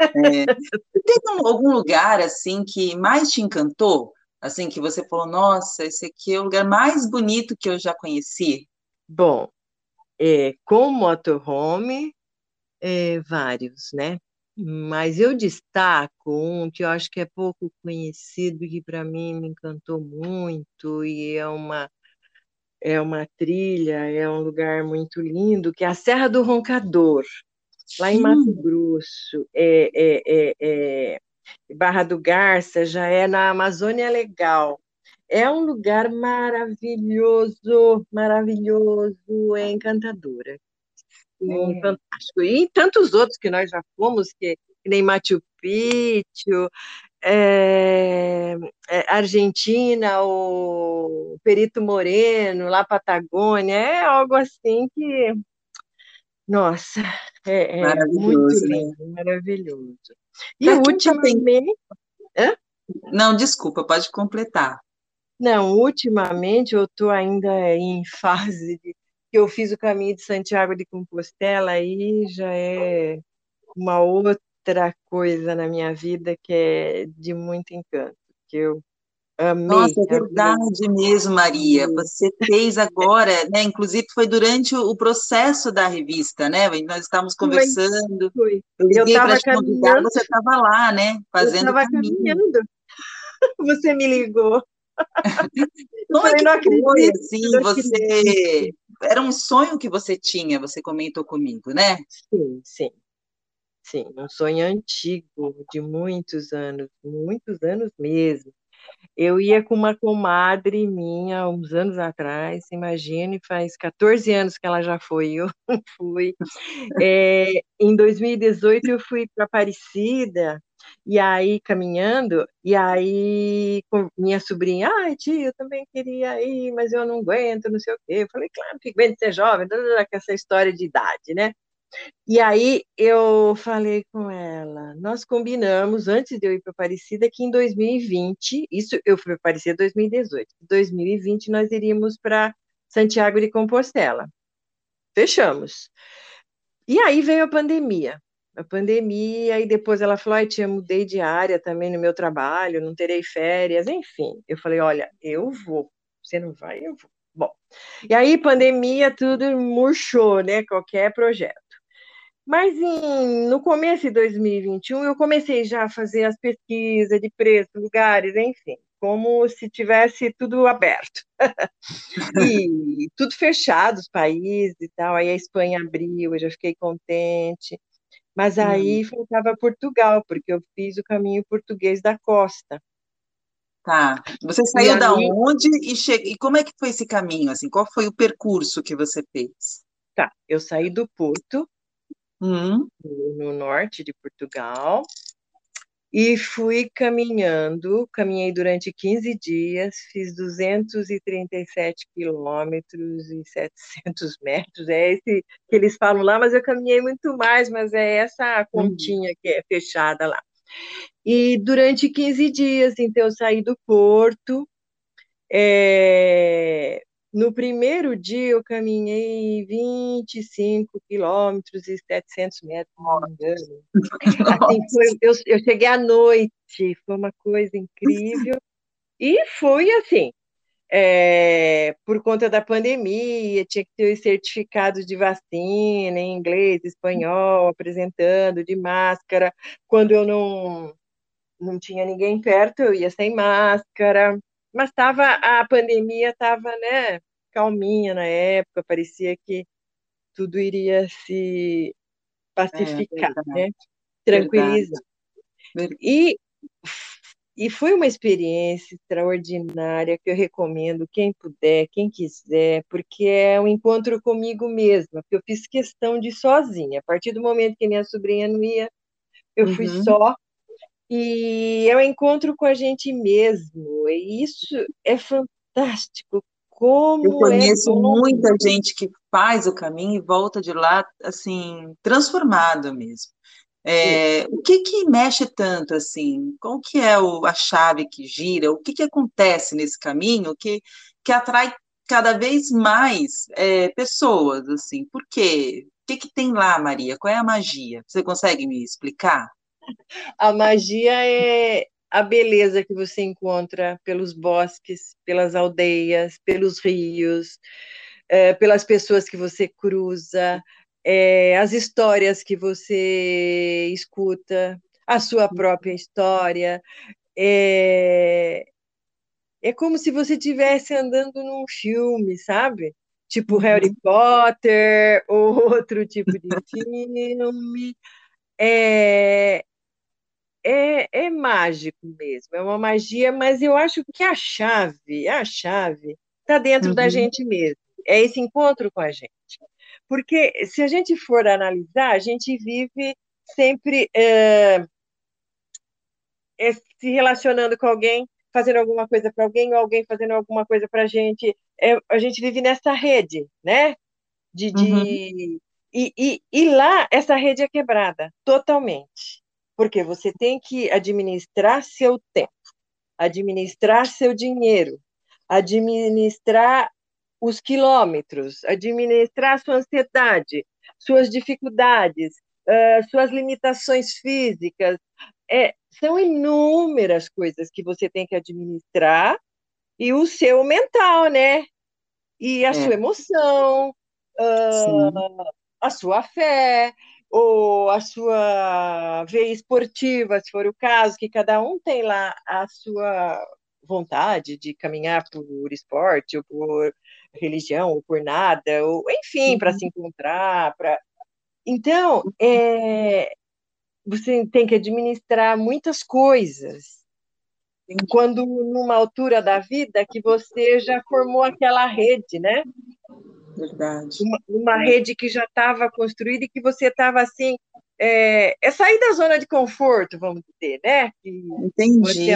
É. Tem algum lugar assim que mais te encantou? Assim que você falou, nossa, esse aqui é o lugar mais bonito que eu já conheci. Bom, é, com motorhome, é, vários, né? Mas eu destaco um que eu acho que é pouco conhecido, que para mim me encantou muito, e é uma, é uma trilha, é um lugar muito lindo, que é a Serra do Roncador lá em Mato Grosso, é, é, é, é, Barra do Garça, já é na Amazônia Legal. É um lugar maravilhoso, maravilhoso, é encantadora. É. Fantástico. E tantos outros que nós já fomos, que, que nem Machu Picchu, é, é, Argentina, o Perito Moreno, lá Patagônia, é algo assim que nossa, é, é muito né? lindo, né? maravilhoso. E pra ultimamente. Hã? Não, desculpa, pode completar. Não, ultimamente eu estou ainda em fase de que eu fiz o caminho de Santiago de Compostela, aí já é uma outra coisa na minha vida que é de muito encanto, que eu Amei. Nossa, é verdade mesmo, Maria. Você fez agora, né? Inclusive foi durante o processo da revista, né? Nós estávamos conversando. Foi. Eu estava caminhando. Você estava lá, né? Fazendo eu estava caminhando. Você me ligou. Como é que não acredito, foi, assim, você... Era um sonho que você tinha, você comentou comigo, né? Sim, sim. Sim, um sonho antigo, de muitos anos, muitos anos mesmo. Eu ia com uma comadre minha, uns anos atrás, imagine, faz 14 anos que ela já foi, eu fui. É, em 2018 eu fui para Aparecida, e aí caminhando, e aí minha sobrinha, ai tia, eu também queria ir, mas eu não aguento, não sei o quê. Eu falei, claro que aguento ser jovem, com essa história de idade, né? E aí eu falei com ela, nós combinamos antes de eu ir para Aparecida que em 2020, isso eu fui para Aparecida em 2018, em 2020 nós iríamos para Santiago de Compostela. Fechamos. E aí veio a pandemia. A pandemia, e depois ela falou: Ai, tia, mudei de área também no meu trabalho, não terei férias, enfim. Eu falei: Olha, eu vou. Você não vai, eu vou. Bom, e aí, pandemia, tudo murchou, né? Qualquer projeto. Mas em, no começo de 2021, eu comecei já a fazer as pesquisas de preço, lugares, enfim, como se tivesse tudo aberto. e tudo fechado, os países e tal. Aí a Espanha abriu, eu já fiquei contente. Mas aí hum. faltava Portugal, porque eu fiz o caminho português da costa. Tá. Você saiu e da aí... onde e, che... e como é que foi esse caminho? Assim, qual foi o percurso que você fez? Tá, eu saí do Porto, uhum. no norte de Portugal, e fui caminhando, caminhei durante 15 dias, fiz 237 quilômetros e 700 metros, é esse que eles falam lá, mas eu caminhei muito mais, mas é essa continha que é fechada lá. E durante 15 dias, então, eu saí do porto, é, no primeiro dia, eu caminhei 25 quilômetros e 700 metros, não me engano. Assim, foi, eu, eu cheguei à noite, foi uma coisa incrível. E fui assim, é, por conta da pandemia, tinha que ter os certificados de vacina em inglês, espanhol, apresentando de máscara. Quando eu não, não tinha ninguém perto, eu ia sem máscara. Mas tava, a pandemia estava né, calminha na época, parecia que tudo iria se pacificar, é, né? tranquilizar. Verdade. E e foi uma experiência extraordinária que eu recomendo quem puder, quem quiser, porque é um encontro comigo mesma, porque eu fiz questão de ir sozinha. A partir do momento que minha sobrinha não ia, eu uhum. fui só. E é um encontro com a gente mesmo. E isso é fantástico. Como eu é conheço é muita gente que faz o caminho e volta de lá assim transformada mesmo. É, o que que mexe tanto assim? Qual que é o, a chave que gira? O que que acontece nesse caminho que, que atrai cada vez mais é, pessoas assim? Por quê? O que que tem lá, Maria? Qual é a magia? Você consegue me explicar? A magia é a beleza que você encontra pelos bosques, pelas aldeias, pelos rios, é, pelas pessoas que você cruza, é, as histórias que você escuta, a sua própria história. É, é como se você estivesse andando num filme, sabe? Tipo uhum. Harry Potter, ou outro tipo de filme. É, é, é mágico mesmo, é uma magia, mas eu acho que a chave, a chave, está dentro uhum. da gente mesmo. É esse encontro com a gente. Porque se a gente for analisar, a gente vive sempre é, é, se relacionando com alguém, fazendo alguma coisa para alguém, ou alguém fazendo alguma coisa para a gente. É, a gente vive nessa rede, né? De, de... Uhum. E, e, e lá, essa rede é quebrada totalmente. Porque você tem que administrar seu tempo, administrar seu dinheiro, administrar os quilômetros, administrar sua ansiedade, suas dificuldades, uh, suas limitações físicas. É, são inúmeras coisas que você tem que administrar e o seu mental, né? E a é. sua emoção, uh, a sua fé, ou a sua veia esportiva, se for o caso, que cada um tem lá a sua vontade de caminhar por esporte ou por religião ou por nada, ou enfim, uhum. para se encontrar, para então é, você tem que administrar muitas coisas. Quando numa altura da vida que você já formou aquela rede, né? Verdade. Uma, uma rede que já estava construída e que você estava assim, é, é, sair da zona de conforto, vamos dizer, né? Que Entendi.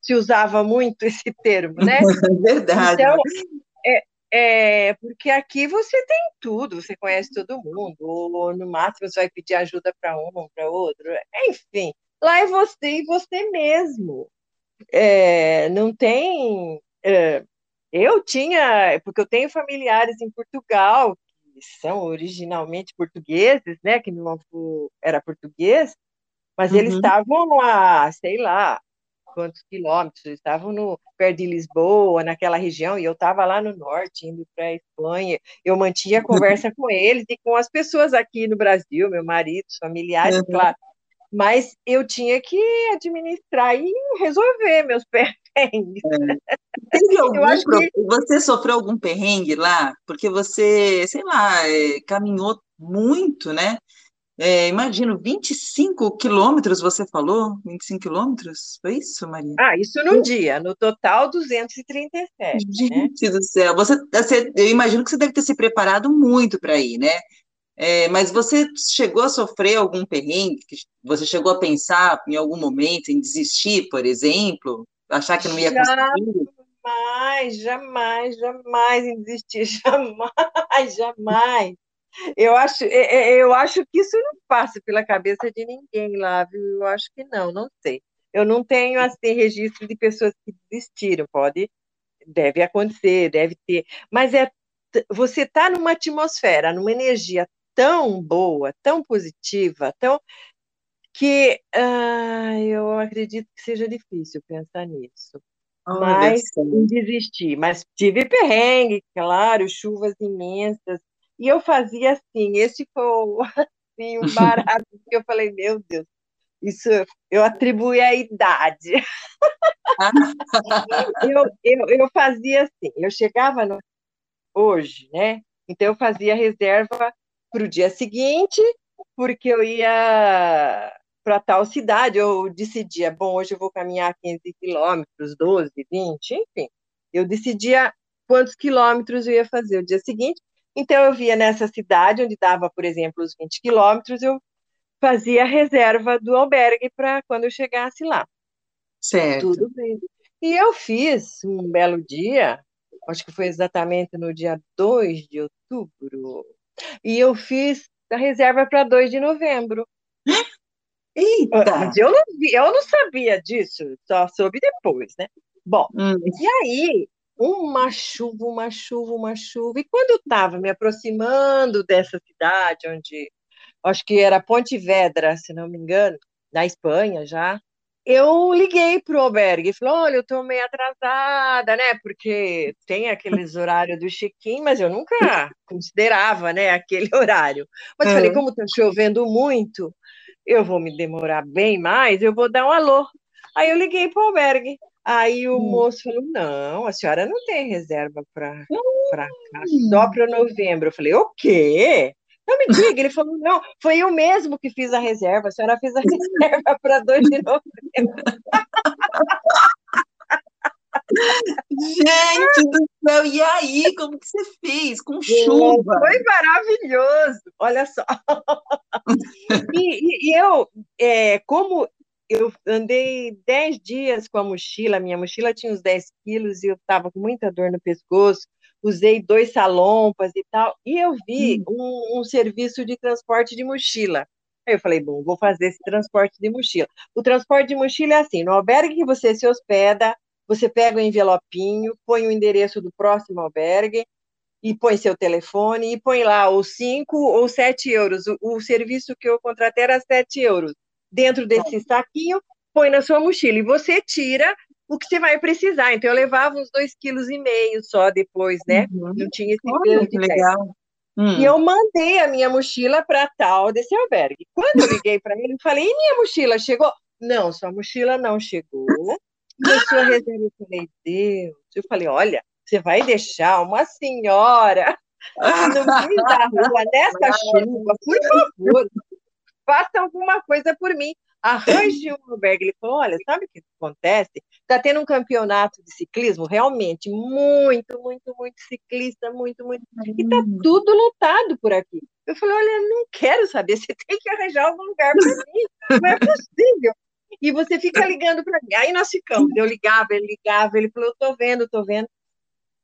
Se usava muito esse termo, né? Verdade. Então, é, é, porque aqui você tem tudo, você conhece todo mundo, ou no máximo você vai pedir ajuda para um, para outro, enfim. Lá é você e você mesmo. É, não tem. É, eu tinha, porque eu tenho familiares em Portugal que são originalmente portugueses, né? Que meu avô era português, mas uhum. eles estavam a, sei lá, quantos quilômetros, estavam no, perto de Lisboa, naquela região, e eu estava lá no norte, indo para a Espanha. Eu mantinha conversa com eles e com as pessoas aqui no Brasil, meu marido, familiares, uhum. claro. Mas eu tinha que administrar e resolver meus perrengues. É. Teve algum pro... que... Você sofreu algum perrengue lá? Porque você, sei lá, é, caminhou muito, né? É, imagino, 25 quilômetros, você falou? 25 quilômetros? Foi isso, Maria? Ah, isso num dia, no total 237. Né? Gente né? do céu, você, você, eu imagino que você deve ter se preparado muito para ir, né? É, mas você chegou a sofrer algum perrengue? Você chegou a pensar em algum momento em desistir, por exemplo? Achar que não ia conseguir? Jamais, jamais, jamais desistir, jamais, jamais. Eu acho, é, é, eu acho que isso não passa pela cabeça de ninguém lá, viu? Eu acho que não, não sei. Eu não tenho assim registro de pessoas que desistiram, pode, deve acontecer, deve ter, mas é você está numa atmosfera, numa energia tão boa, tão positiva, tão que ah, eu acredito que seja difícil pensar nisso. mas não desisti. Mas tive perrengue, claro, chuvas imensas. E eu fazia assim, esse foi assim, um barato, que eu falei, meu Deus, isso eu atribuí à idade. eu, eu, eu fazia assim, eu chegava no, hoje, né? Então eu fazia reserva para o dia seguinte, porque eu ia para tal cidade, eu decidia, bom, hoje eu vou caminhar 15 quilômetros, 12, 20, enfim. Eu decidia quantos quilômetros eu ia fazer o dia seguinte. Então, eu via nessa cidade, onde dava, por exemplo, os 20 quilômetros, eu fazia a reserva do albergue para quando eu chegasse lá. Certo. Tudo bem. E eu fiz um belo dia, acho que foi exatamente no dia 2 de outubro, e eu fiz a reserva para 2 de novembro. Eita! Mas eu não, vi, eu não sabia disso, só soube depois, né? Bom, hum. e aí, uma chuva, uma chuva, uma chuva. E quando eu estava me aproximando dessa cidade, onde acho que era Pontevedra, se não me engano, na Espanha já, eu liguei para o albergue e falei: olha, eu estou meio atrasada, né? Porque tem aqueles horários do check-in, mas eu nunca considerava né, aquele horário. Mas falei: como está chovendo muito, eu vou me demorar bem mais, eu vou dar um alô. Aí eu liguei para o albergue. Aí o hum. moço falou: não, a senhora não tem reserva para cá, só para novembro. Eu falei: o quê? Não me diga, ele falou, não, foi eu mesmo que fiz a reserva, a senhora fez a reserva para 2 de novembro. Gente do céu, e aí, como que você fez? Com chuva? Foi maravilhoso, olha só. E, e, eu, é, como eu andei 10 dias com a mochila, minha mochila tinha uns 10 quilos e eu estava com muita dor no pescoço, usei dois salompas e tal, e eu vi hum. um, um serviço de transporte de mochila. Aí eu falei, bom, vou fazer esse transporte de mochila. O transporte de mochila é assim, no albergue que você se hospeda, você pega o envelopinho, põe o endereço do próximo albergue, e põe seu telefone, e põe lá os 5 ou 7 euros. O, o, serviço que eu contratei era 7 euros. Dentro desse saquinho, põe na sua mochila, e você tira o que você vai precisar. Então, eu levava uns dois quilos e meio só depois, né? Uhum. Não tinha esse Olha, que legal. Hum. E eu mandei a minha mochila para tal desse albergue. Quando eu liguei para ele, eu falei: e minha mochila chegou? Não, sua mochila não chegou. E a reserva, eu falei: Deus. Eu falei: olha, você vai deixar uma senhora no meio da rua, nessa chuva, por favor, faça alguma coisa por mim arranje um albergue. Ele falou: olha, sabe o que acontece? Está tendo um campeonato de ciclismo, realmente, muito, muito, muito ciclista, muito, muito. E está hum. tudo lotado por aqui. Eu falei: olha, não quero saber, você tem que arranjar algum lugar para mim. Não é possível. E você fica ligando para mim. Aí nós ficamos. Eu ligava, ele ligava, ele falou: estou vendo, estou vendo.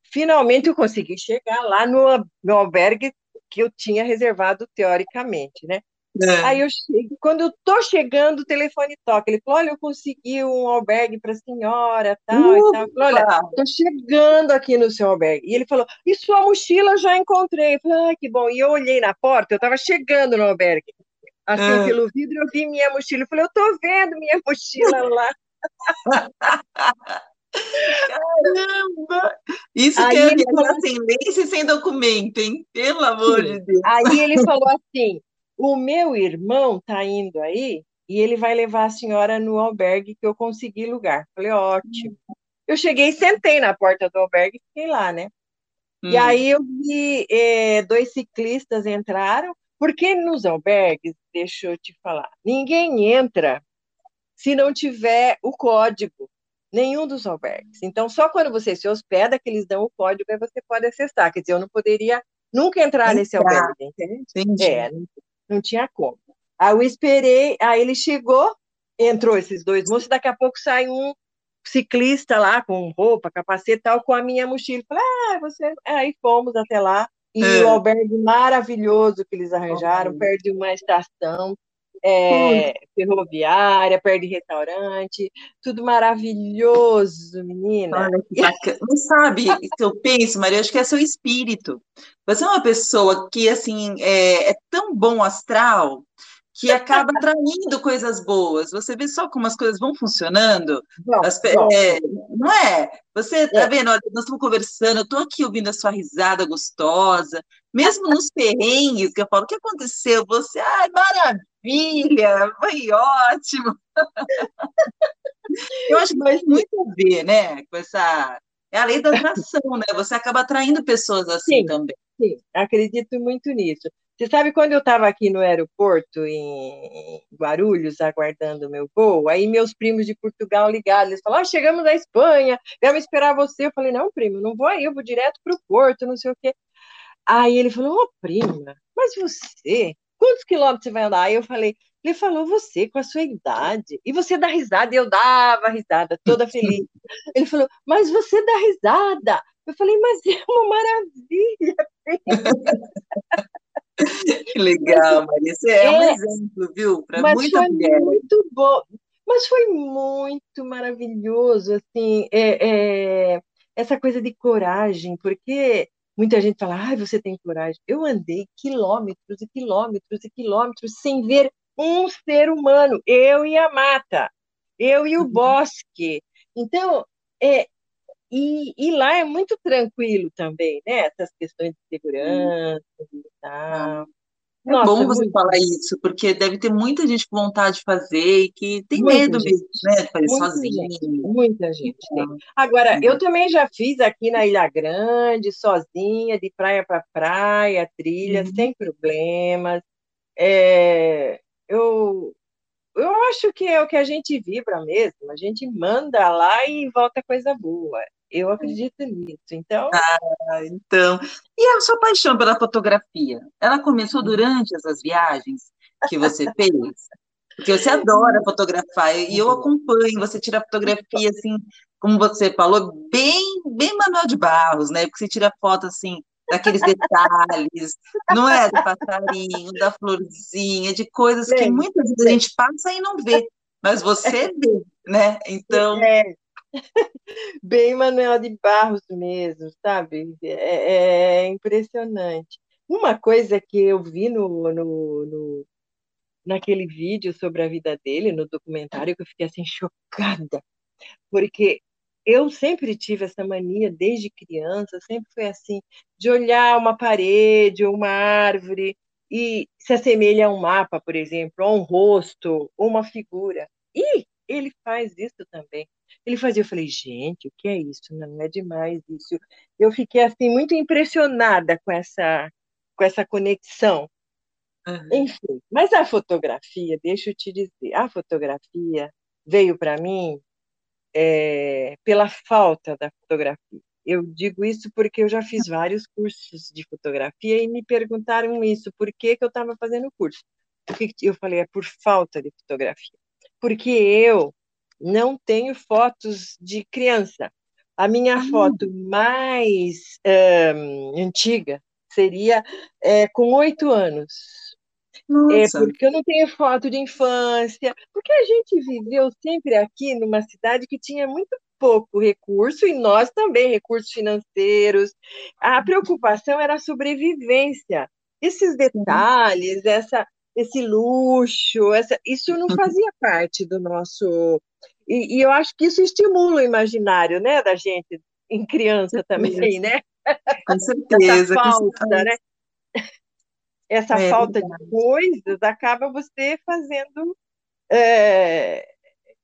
Finalmente eu consegui chegar lá no, no albergue que eu tinha reservado teoricamente, né? É. Aí eu chego, quando eu tô chegando, o telefone toca. Ele falou: Olha, eu consegui um albergue para a senhora, tal e tal. Falei, Olha, tô chegando aqui no seu albergue. E ele falou: E sua mochila já encontrei. Eu falei: Ai, que bom. E eu olhei na porta, eu estava chegando no albergue. Assim, uh. pelo vidro, eu vi minha mochila. Eu falei: Eu tô vendo minha mochila lá. Caramba! Isso aí que é falou, sem lei sem documento, hein? Pelo amor sim. de Deus. Aí ele falou assim: o meu irmão está indo aí e ele vai levar a senhora no albergue que eu consegui lugar. Falei, ótimo. Eu cheguei e sentei na porta do albergue e fiquei lá, né? Hum. E aí eu vi é, dois ciclistas entraram, porque nos albergues, deixa eu te falar, ninguém entra se não tiver o código, nenhum dos albergues. Então, só quando você se hospeda que eles dão o código e você pode acessar. Quer dizer, eu não poderia nunca entrar, entrar. nesse albergue, entende? Entendi. É, não tinha como. Aí eu esperei, aí ele chegou, entrou esses dois moços, daqui a pouco sai um ciclista lá com roupa, capacete tal, com a minha mochila. Falei, ah, você. Aí fomos até lá. E é. o albergue maravilhoso que eles arranjaram, perto de uma estação é, ferroviária, perto de restaurante, tudo maravilhoso, menina. Olha que bacana. Não sabe o que eu penso, Maria? Acho que é seu espírito. Você é uma pessoa que, assim, é, é tão bom astral que acaba atraindo coisas boas. Você vê só como as coisas vão funcionando. Bom, as, bom. É, não é? Você tá é. vendo? Olha, nós estamos conversando, eu estou aqui ouvindo a sua risada gostosa, mesmo nos perrengues que eu falo, o que aconteceu? Você, ai, maravilha, foi ótimo. eu acho que faz muito a ver, né? Com essa. É a lei da atração, né? Você acaba atraindo pessoas assim sim, também. Sim, acredito muito nisso. Você sabe quando eu estava aqui no aeroporto, em Guarulhos, aguardando o meu voo, aí meus primos de Portugal ligaram, eles falaram, ah, chegamos na Espanha, vamos esperar você. Eu falei, não, primo, não vou aí, eu vou direto para o porto, não sei o quê. Aí ele falou, ô, oh, prima, mas você, quantos quilômetros você vai andar? Aí eu falei, ele falou, você, com a sua idade, e você dá risada, e eu dava risada, toda feliz. Ele falou, mas você dá risada. Eu falei, mas é uma maravilha. Que legal, Maria. Você é, é um exemplo, viu? Para muita mulher. Muito bom. Mas foi muito maravilhoso, assim, é, é, essa coisa de coragem, porque muita gente fala, ai, você tem coragem. Eu andei quilômetros e quilômetros e quilômetros sem ver um ser humano, eu e a mata, eu e o uhum. bosque. Então, é, e, e, lá é muito tranquilo também, né? Essas questões de segurança e tal. É Nossa, bom você muito... falar isso, porque deve ter muita gente com vontade de fazer e que tem muita medo gente, mesmo, né? De fazer muita sozinho. Gente, muita gente tem. Agora, eu também já fiz aqui na Ilha Grande, sozinha, de praia para praia, trilha, uhum. sem problemas. É, eu, eu acho que é o que a gente vibra mesmo, a gente manda lá e volta coisa boa. Eu acredito nisso. Então. Ah, então. E a sua paixão pela fotografia? Ela começou durante essas viagens que você fez? Porque você adora fotografar e eu acompanho. Você tira fotografia assim, como você falou, bem, bem Manuel de Barros, né? Porque você tira foto assim daqueles detalhes, não é do passarinho, da florzinha, de coisas que muitas vezes a gente passa e não vê, mas você vê, né? Então, é. Bem Manuel de Barros mesmo, sabe? É, é, impressionante. Uma coisa que eu vi no, no, no, naquele vídeo sobre a vida dele, no documentário, que eu fiquei assim chocada, porque eu sempre tive essa mania desde criança, sempre foi assim, de olhar uma parede uma árvore e se assemelha a um mapa, por exemplo, a um rosto, uma figura. E ele faz isso também. Ele fazia, eu falei, gente, o que é isso? Não é demais isso. Eu fiquei assim muito impressionada com essa com essa conexão. Uhum. Enfim, mas a fotografia, deixa eu te dizer, a fotografia veio para mim é, pela falta da fotografia. Eu digo isso porque eu já fiz vários cursos de fotografia e me perguntaram isso, por que, que eu estava fazendo o curso? Eu falei, é por falta de fotografia. Porque eu não tenho fotos de criança. A minha ah. foto mais um, antiga seria é, com oito anos. É porque eu não tenho foto de infância, porque a gente viveu sempre aqui numa cidade que tinha muito pouco recurso e nós também recursos financeiros. A preocupação era a sobrevivência. Esses detalhes, essa, esse luxo, essa, isso não fazia parte do nosso e, e, eu acho que isso estimula o imaginário, né, da gente em criança também, né? Com certeza. Essa falta, né? Essa é, falta é de coisas acaba você fazendo, é,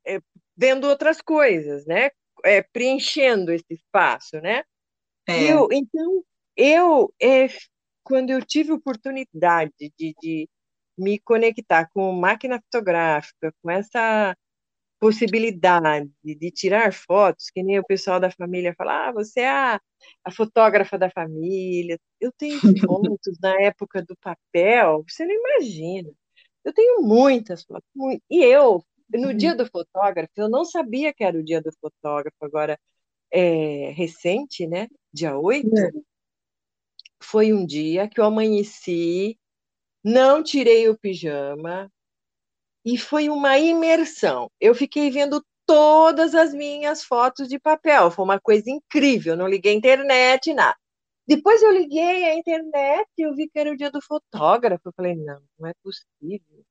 é, vendo outras coisas, né? É, preenchendo esse espaço, né? É. Eu, então, eu, é, quando eu tive oportunidade de, de me conectar com máquina fotográfica, com essa possibilidade de tirar fotos, que nem o pessoal da família fala, ah, você é a, a fotógrafa da família. Eu tenho fotos na época do papel, você não imagina. Eu tenho muitas fotos. Muito. E eu, no dia do fotógrafo, eu não sabia que era o dia do fotógrafo, agora é, recente, né? Dia 8, é. foi um dia que eu amanheci, não tirei o pijama, e foi uma imersão. Eu fiquei vendo todas as minhas fotos de papel, foi uma coisa incrível. não liguei a internet, nada. Depois eu liguei a internet e eu vi que era o dia do fotógrafo. Eu falei, não, não é possível.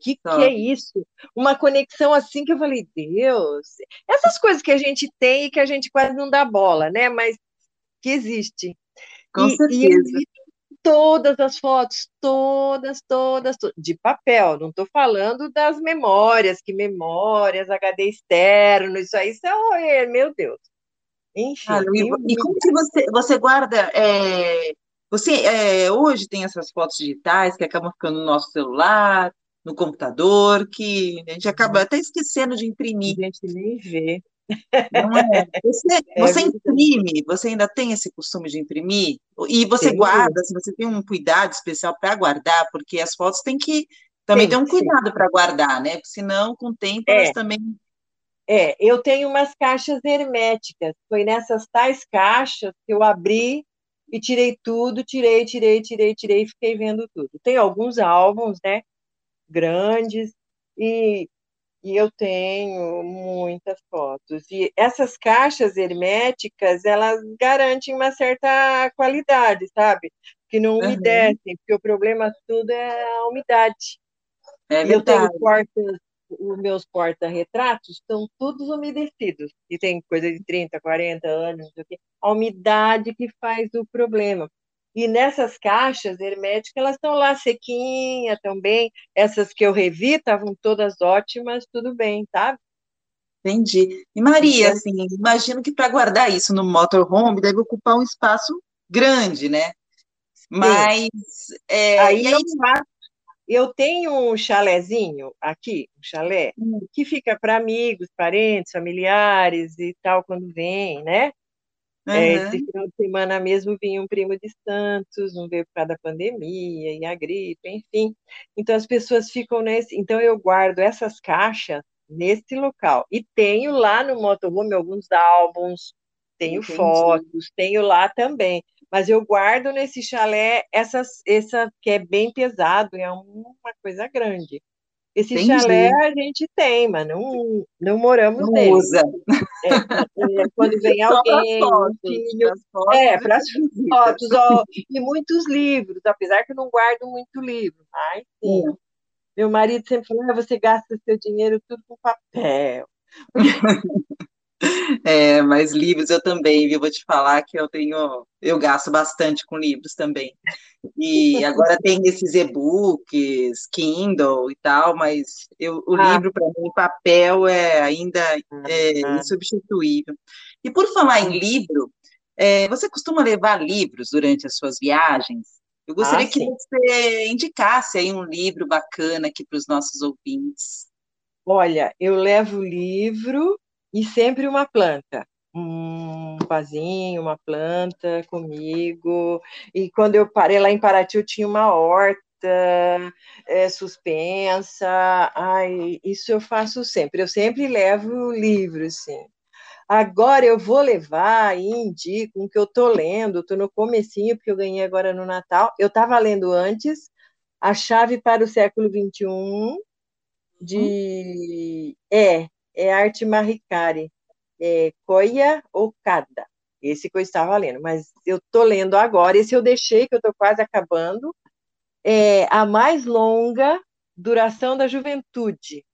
que, que é isso? Uma conexão assim que eu falei, Deus, essas coisas que a gente tem e que a gente quase não dá bola, né? Mas que existe. Com e, certeza. E todas as fotos, todas, todas, todas, de papel, não estou falando das memórias, que memórias, HD externo, isso aí são, é, meu Deus. Enfim. Ah, e, e, como que você, você guarda, é, você é, hoje tem essas fotos digitais que acabam ficando no nosso celular, no computador, que a gente acaba até esquecendo de imprimir. A gente nem vê. Não é? Você, é você imprime, você ainda tem esse costume de imprimir? E você guarda, se você tem um cuidado especial para guardar, porque as fotos têm que também ter um cuidado para guardar, né? Porque senão, com o tempo, é. elas também. É, eu tenho umas caixas herméticas. Foi nessas tais caixas que eu abri e tirei tudo, tirei, tirei, tirei, tirei e fiquei vendo tudo. Tem alguns álbuns, né? Grandes, e e eu tenho muitas fotos. E essas caixas herméticas, elas garantem uma certa qualidade, sabe? Que não umedecem, uhum. porque o problema tudo é a umidade. É e eu tenho portas, os meus porta-retratos estão todos umedecidos. E tem coisa de 30, 40 anos, não sei o quê. A umidade que faz o problema. E nessas caixas herméticas, elas estão lá sequinhas também. Essas que eu revi estavam todas ótimas, tudo bem, tá? Entendi. E Maria, assim, imagino que para guardar isso no motorhome deve ocupar um espaço grande, né? Mas é, aí, aí... Eu, faço, eu tenho um chalezinho aqui, um chalé, hum. que fica para amigos, parentes, familiares e tal, quando vem, né? Uhum. É, esse final de semana mesmo vinha um primo de Santos, não veio por causa da pandemia e a gripe, enfim. Então as pessoas ficam nesse. Então eu guardo essas caixas nesse local. E tenho lá no motorhome alguns álbuns, tenho Entendi. fotos, tenho lá também. Mas eu guardo nesse chalé essas, essa que é bem pesado, é uma coisa grande. Esse Entendi. chalé a gente tem, mas não, não moramos não nele. usa. É, é, quando vem alguém, fotos, filho, fotos, é, para as fotos, ó, e muitos livros, apesar que eu não guardo muito livro, mas sim. Hum. Meu marido sempre falou, ah, você gasta seu dinheiro tudo com papel. É, mas livros eu também, viu? Vou te falar que eu tenho, eu gasto bastante com livros também. E agora tem esses e-books, Kindle e tal, mas eu, o ah. livro, para mim, papel é ainda é, ah. insubstituível. E por falar em livro, é, você costuma levar livros durante as suas viagens? Eu gostaria ah, que você indicasse aí um livro bacana aqui para os nossos ouvintes. Olha, eu levo livro e sempre uma planta, um vasinho, uma planta comigo. E quando eu parei lá em Paraty, eu tinha uma horta é, suspensa. Ai, isso eu faço sempre. Eu sempre levo livros, sim. Agora eu vou levar e indico um que eu estou lendo, estou no comecinho, porque eu ganhei agora no Natal. Eu estava lendo antes, A Chave para o Século XXI, de... É, é arte maricari, é Koya Okada. Esse que eu estava lendo, mas eu estou lendo agora, esse eu deixei, que eu estou quase acabando, é a mais longa duração da juventude.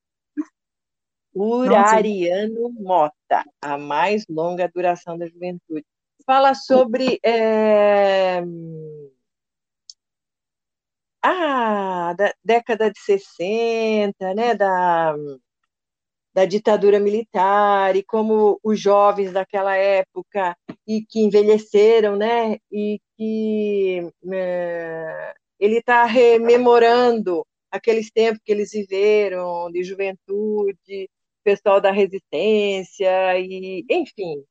Urariano Mota, a mais longa duração da juventude. Fala sobre é, a da década de 60, né, da da ditadura militar e como os jovens daquela época e que envelheceram, né? E que é, ele está rememorando aqueles tempos que eles viveram de juventude, pessoal da resistência e, enfim,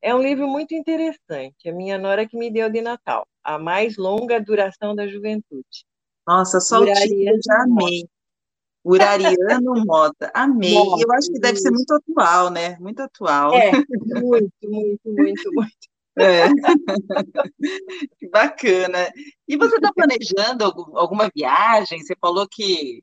é um livro muito interessante. A minha nora que me deu de Natal, a mais longa duração da juventude. Nossa, só Duraria o título já amei. Urariano Mota. Amei. Eu acho que deve ser muito atual, né? Muito atual. É, muito, muito, muito, muito. É. que bacana. E você está planejando alguma viagem? Você falou que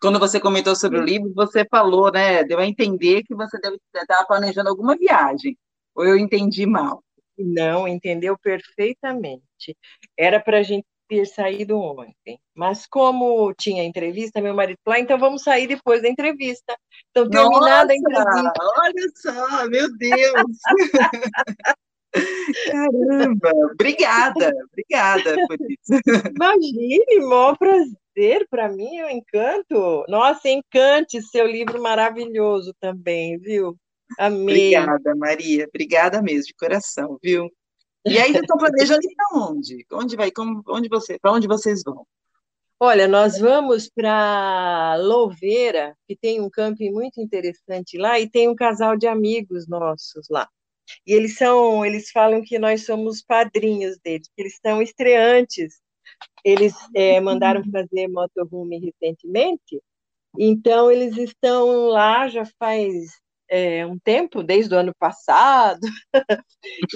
quando você comentou sobre o livro, você falou, né? Deu a entender que você deve estar planejando alguma viagem. Ou eu entendi mal? Não, entendeu perfeitamente. Era para a gente ter saído ontem, mas como tinha entrevista, meu marido falou, ah, então vamos sair depois da entrevista. Então, terminada Nossa, a entrevista. Olha só, meu Deus! Caramba, obrigada, obrigada por isso. Imagine, maior prazer para mim, eu encanto. Nossa, encante seu livro maravilhoso também, viu? Amei. Obrigada, Maria, obrigada mesmo, de coração, viu? E aí, vocês estão planejando para onde? Onde vai? Como, onde você? Para onde vocês vão? Olha, nós vamos para Louveira, que tem um camping muito interessante lá, e tem um casal de amigos nossos lá. E eles são, eles falam que nós somos padrinhos deles, que eles são estreantes. Eles é, mandaram fazer motorhome recentemente, então eles estão lá já faz é, um tempo, desde o ano passado.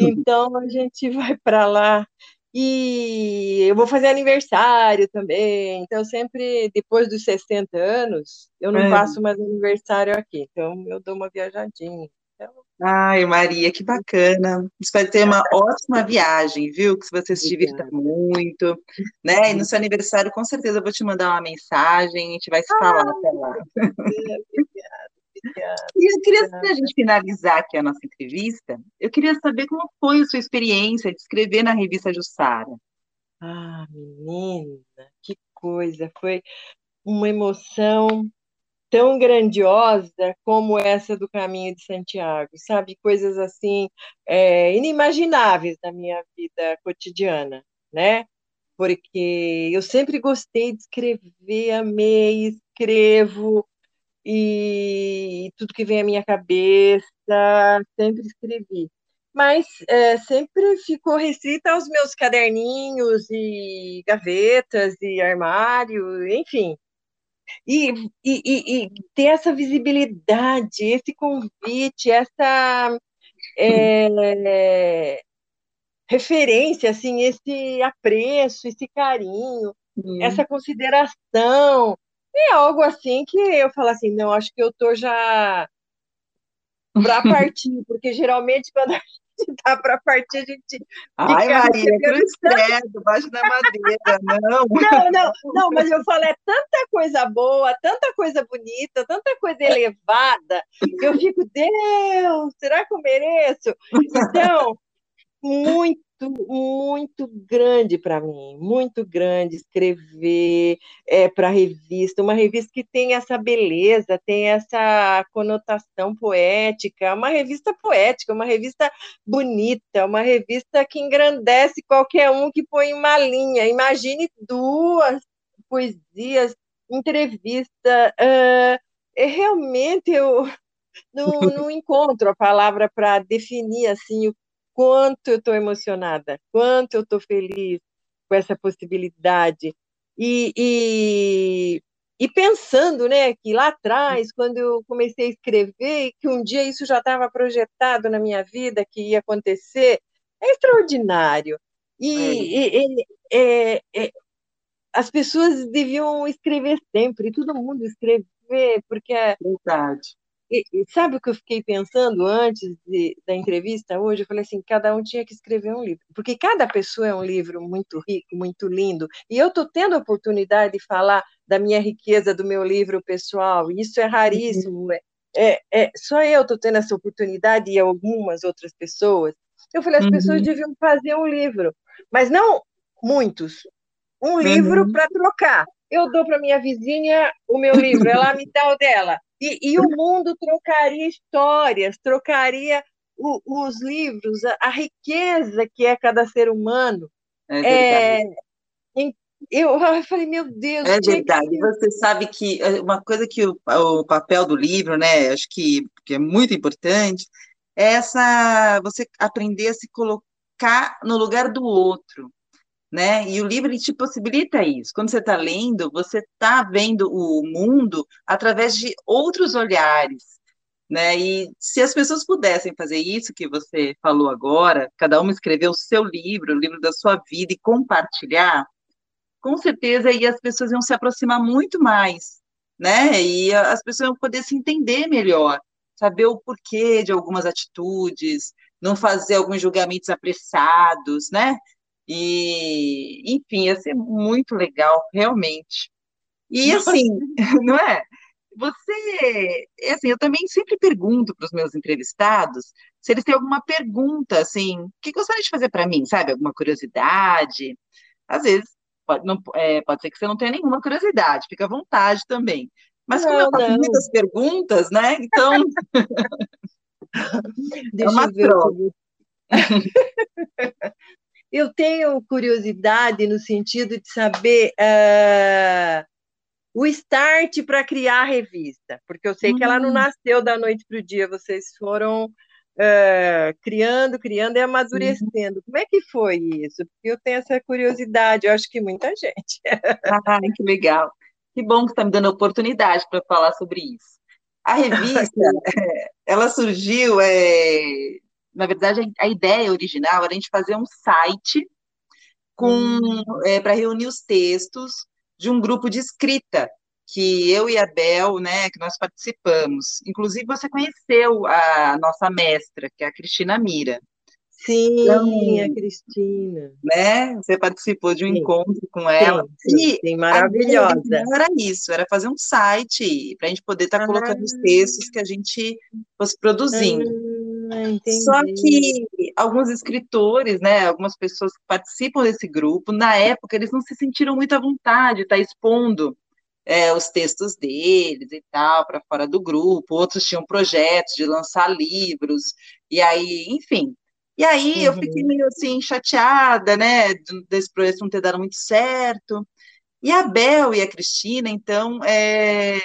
então a gente vai para lá e eu vou fazer aniversário também. Então, sempre depois dos 60 anos, eu não é. faço mais aniversário aqui. Então, eu dou uma viajadinha. Então... Ai, Maria, que bacana. Espero ter uma ótima viagem, viu? Que você se divirta muito, né? E no seu aniversário, com certeza, eu vou te mandar uma mensagem, a gente vai se falar ah, até lá. E eu queria, para a gente finalizar aqui a nossa entrevista, eu queria saber como foi a sua experiência de escrever na revista Jussara. Ah, menina, que coisa! Foi uma emoção tão grandiosa como essa do Caminho de Santiago, sabe? Coisas assim é, inimagináveis na minha vida cotidiana, né? Porque eu sempre gostei de escrever, amei, escrevo, e tudo que vem à minha cabeça, sempre escrevi. Mas é, sempre ficou restrita aos meus caderninhos e gavetas e armário, enfim. E, e, e, e ter essa visibilidade, esse convite, essa é, referência, assim, esse apreço, esse carinho, hum. essa consideração, é algo assim que eu falo assim, não, acho que eu tô já para partir, porque geralmente quando a gente tá para partir, a gente. Ai, Maria, cruz credo, baixo da madeira, não. Não, não, não, mas eu falo, é tanta coisa boa, tanta coisa bonita, tanta coisa elevada, que eu fico, Deus, será que eu mereço? Então, muito muito grande para mim, muito grande escrever é, para revista, uma revista que tem essa beleza, tem essa conotação poética, uma revista poética, uma revista bonita, uma revista que engrandece qualquer um que põe uma linha. Imagine duas poesias, entrevista. Uh, realmente eu não, não encontro a palavra para definir assim o quanto eu estou emocionada, quanto eu estou feliz com essa possibilidade. E, e, e, pensando né, que lá atrás, quando eu comecei a escrever, que um dia isso já estava projetado na minha vida, que ia acontecer, é extraordinário. E, é. e é, é, as pessoas deviam escrever sempre, todo mundo escrever, porque é Verdade. E, e, sabe o que eu fiquei pensando antes de, da entrevista hoje? Eu falei assim, cada um tinha que escrever um livro, porque cada pessoa é um livro muito rico, muito lindo, e eu estou tendo a oportunidade de falar da minha riqueza, do meu livro pessoal, e isso é raríssimo, uhum. é, é, só eu estou tendo essa oportunidade e algumas outras pessoas. Eu falei, as uhum. pessoas deviam fazer um livro, mas não muitos, um uhum. livro para trocar. Eu dou para minha vizinha o meu livro, ela me dá o dela. E, e o mundo trocaria histórias, trocaria o, os livros, a, a, riqueza que é cada ser humano. É, é eu, eu, falei, meu Deus. É verdade. Que... Você sabe que é, uma coisa que o, o papel do livro, né, acho que, que é muito importante, é essa você aprender a se colocar no lugar do outro né? E o livro te possibilita isso. Quando você está lendo, você está vendo o mundo através de outros olhares, né? E se as pessoas pudessem fazer isso que você falou agora, cada uma escrever o seu livro, o livro da sua vida e compartilhar, com certeza aí as pessoas iam se aproximar muito mais, né? E as pessoas iam poder se entender melhor, saber o porquê de algumas atitudes, não fazer alguns julgamentos apressados, né? E, enfim, ia ser muito legal, realmente. E assim, não é? Você, é assim, eu também sempre pergunto para os meus entrevistados se eles têm alguma pergunta, assim, que gostaria de fazer para mim, sabe? Alguma curiosidade. Às vezes, pode, não, é, pode ser que você não tenha nenhuma curiosidade, fica à vontade também. Mas como eu faço muitas perguntas, né? Então. Deixa é uma eu ver. Troca. eu tenho curiosidade no sentido de saber uh, o start para criar a revista, porque eu sei que ela não hum. nasceu da noite para o dia, vocês foram uh, criando, criando e amadurecendo. Como é que foi isso? Porque eu tenho essa curiosidade, eu acho que muita gente. Ai, que legal. Que bom que está me dando a oportunidade para falar sobre isso. A revista, ela surgiu, é, na verdade, a ideia original era a gente fazer um site com hum. é, para reunir os textos de um grupo de escrita que eu e a Bel, né, que nós participamos. Inclusive, você conheceu a nossa mestra, que é a Cristina Mira. Sim, então, a Cristina. Né? Você participou de um sim, encontro com ela. Sim, sim, sim maravilhosa. Era isso, era fazer um site para a gente poder estar tá ah, colocando os textos que a gente fosse produzindo. Ah, Só que alguns escritores, né, algumas pessoas que participam desse grupo, na época eles não se sentiram muito à vontade de estar tá expondo é, os textos deles e tal para fora do grupo. Outros tinham projetos de lançar livros e aí, enfim, e aí uhum. eu fiquei meio assim, chateada, né, desse projeto não ter dado muito certo. E a Bel e a Cristina, então, é,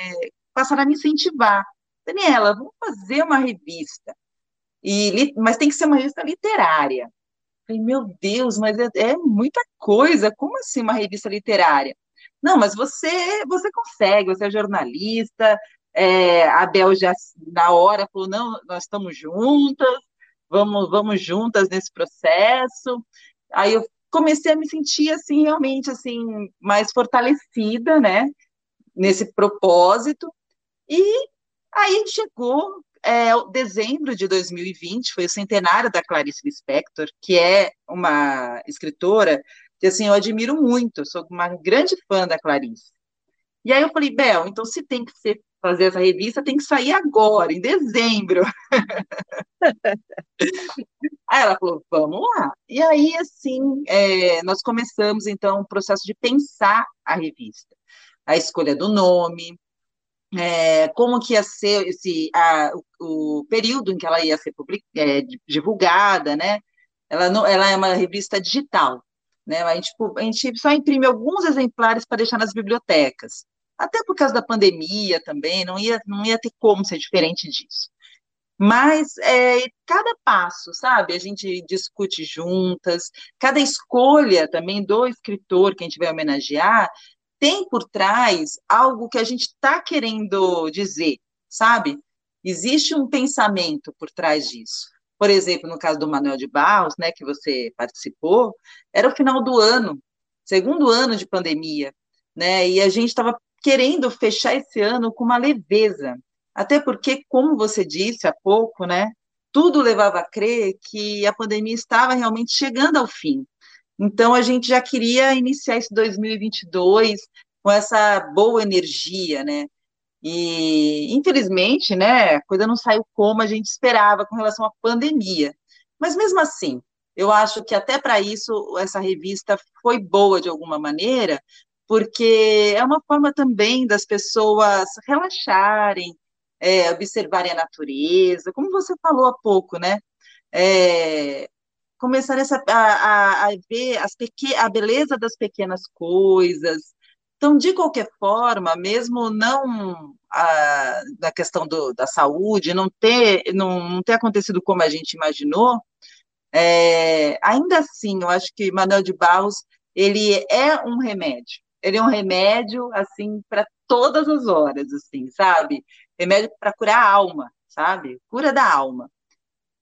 passaram a me incentivar. Daniela, vamos fazer uma revista. E, mas tem que ser uma revista literária. falei, meu Deus, mas é, é, muita coisa. Como assim uma revista literária? Não, mas você, você consegue, você é jornalista. É, a Bel já na hora falou, não, nós estamos juntas vamos, vamos juntas nesse processo. Aí eu comecei a me sentir assim realmente assim mais fortalecida, né, nesse propósito. E aí chegou é, dezembro de 2020, foi o centenário da Clarice Lispector, que é uma escritora que assim eu admiro muito, sou uma grande fã da Clarice. E aí eu falei, Bel, então se tem que ser fazer essa revista tem que sair agora, em dezembro. aí ela falou, vamos lá. E aí, assim, é, nós começamos, então, o processo de pensar a revista. A escolha do nome, é, como que ia ser esse, a, o, o, período em que ela ia ser public, é, divulgada, né? Ela, não, ela é uma revista digital, né? A gente, a gente só imprime alguns exemplares para deixar nas bibliotecas até por causa da pandemia também, não ia, não ia ter como ser diferente disso. Mas é, cada passo, sabe, a gente discute juntas, cada escolha também do escritor que a gente vai homenagear tem por trás algo que a gente está querendo dizer, sabe? Existe um pensamento por trás disso. Por exemplo, no caso do Manuel de Barros, né, que você participou, era o final do ano, segundo ano de pandemia, né? E a gente estava querendo fechar esse ano com uma leveza. Até porque, como você disse há pouco, né, tudo levava a crer que a pandemia estava realmente chegando ao fim. Então, a gente já queria iniciar esse 2022 com essa boa energia, né? E, infelizmente, né, a coisa não saiu como a gente esperava com relação à pandemia. Mas, mesmo assim, eu acho que até para isso essa revista foi boa de alguma maneira, porque é uma forma também das pessoas relaxarem, é, observarem a natureza, como você falou há pouco, né? É, começar a, a, a, ver as a beleza das pequenas coisas. Então, de qualquer forma, mesmo não a, na questão do, da saúde, não ter, não, não ter acontecido como a gente imaginou, é, ainda assim, eu acho que Manuel de Barros ele é um remédio ele é um remédio, assim, para todas as horas, assim, sabe? Remédio para curar a alma, sabe? Cura da alma.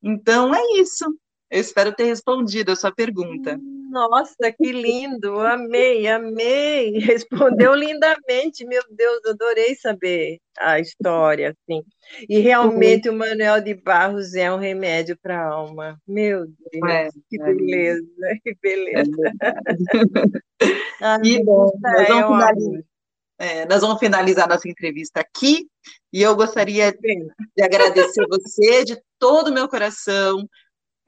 Então, é isso. Eu espero ter respondido a sua pergunta. Nossa, que lindo! Amei, amei! Respondeu lindamente, meu Deus, adorei saber a história, assim. E realmente uhum. o Manuel de Barros é um remédio para a alma. Meu Deus, é, que, é beleza, que beleza, ah, que bom, nós vamos, é finalizar, é, nós vamos finalizar nossa entrevista aqui, e eu gostaria de agradecer você de todo o meu coração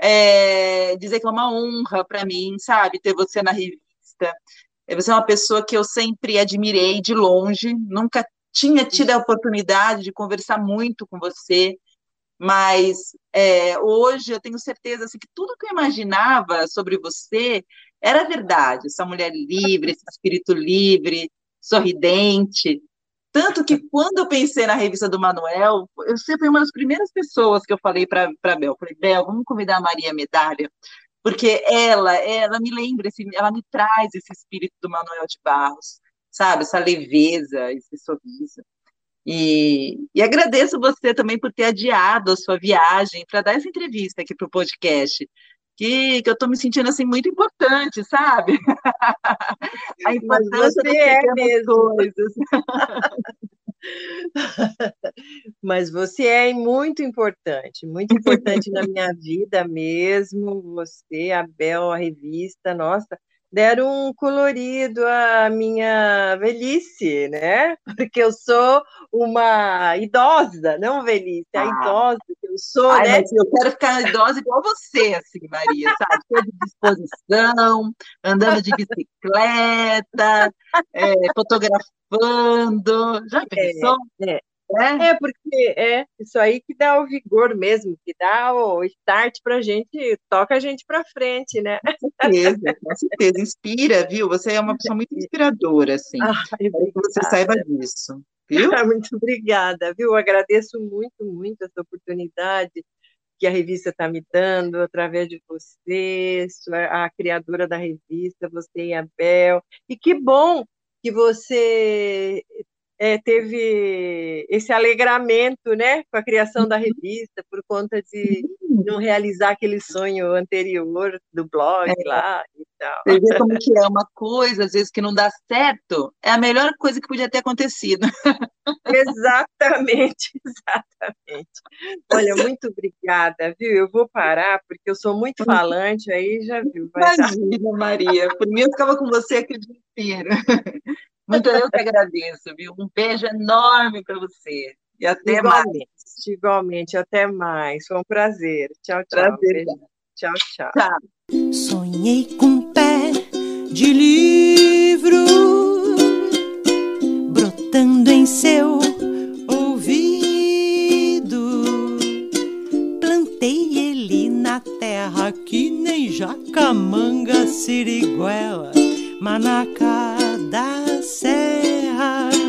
é, dizer que é uma honra para mim, sabe, ter você na revista. É, você é uma pessoa que eu sempre admirei de longe, nunca tinha tido a oportunidade de conversar muito com você, mas é, hoje eu tenho certeza assim, que tudo que eu imaginava sobre você era verdade. Essa mulher livre, esse espírito livre, sorridente, tanto que quando eu pensei na revista do Manuel, eu sempre uma das primeiras pessoas que eu falei para Bel, falei, Bel, vamos convidar a Maria Medalha, porque ela, ela me lembra, esse, ela me traz esse espírito do Manuel de Barros, sabe, essa leveza, esse sorriso. E, e agradeço você também por ter adiado a sua viagem para dar essa entrevista aqui para o podcast, que, que eu estou me sentindo assim muito importante, sabe? A importância de é mesmo. coisas. Mas você é muito importante, muito importante na minha vida mesmo. Você, a Bel, a revista, nossa, deram um colorido à minha velhice, né? Porque eu sou uma idosa, não velhice, a ah. idosa que eu sou, Ai, né? eu quero ficar idosa igual você, assim, Maria, sabe? Toda disposição, andando de bicicleta, é, fotografando. Já pensou? É, é. É? é, porque é isso aí que dá o vigor mesmo, que dá o start para a gente, toca a gente para frente, né? Com certeza, com certeza, inspira, viu? Você é uma pessoa muito inspiradora, assim. Ai, que você saiba disso, viu? muito obrigada, viu? agradeço muito, muito essa oportunidade que a revista está me dando através de você, a criadora da revista, você e a Bel. E que bom que você é, teve esse alegramento, né, com a criação da uhum. revista, por conta de não realizar aquele sonho anterior do blog é. lá e tal. Você vê como que é uma coisa, às vezes, que não dá certo, é a melhor coisa que podia ter acontecido. Exatamente, exatamente. Olha, muito obrigada, viu? Eu vou parar, porque eu sou muito falante, aí já viu. Imagina, dar... Maria, por mim eu ficava com você aqui o dia inteiro. Muito eu que agradeço, viu? Um beijo enorme para você. E até igualmente, mais. Igualmente, até mais. Foi um prazer. Tchau, tchau. Prazer. Tchau, tchau. tchau. Sonhei com pé de livro brotando em seu ouvido. Plantei ele na terra que nem jacamanga, siriguela, manacá da serra.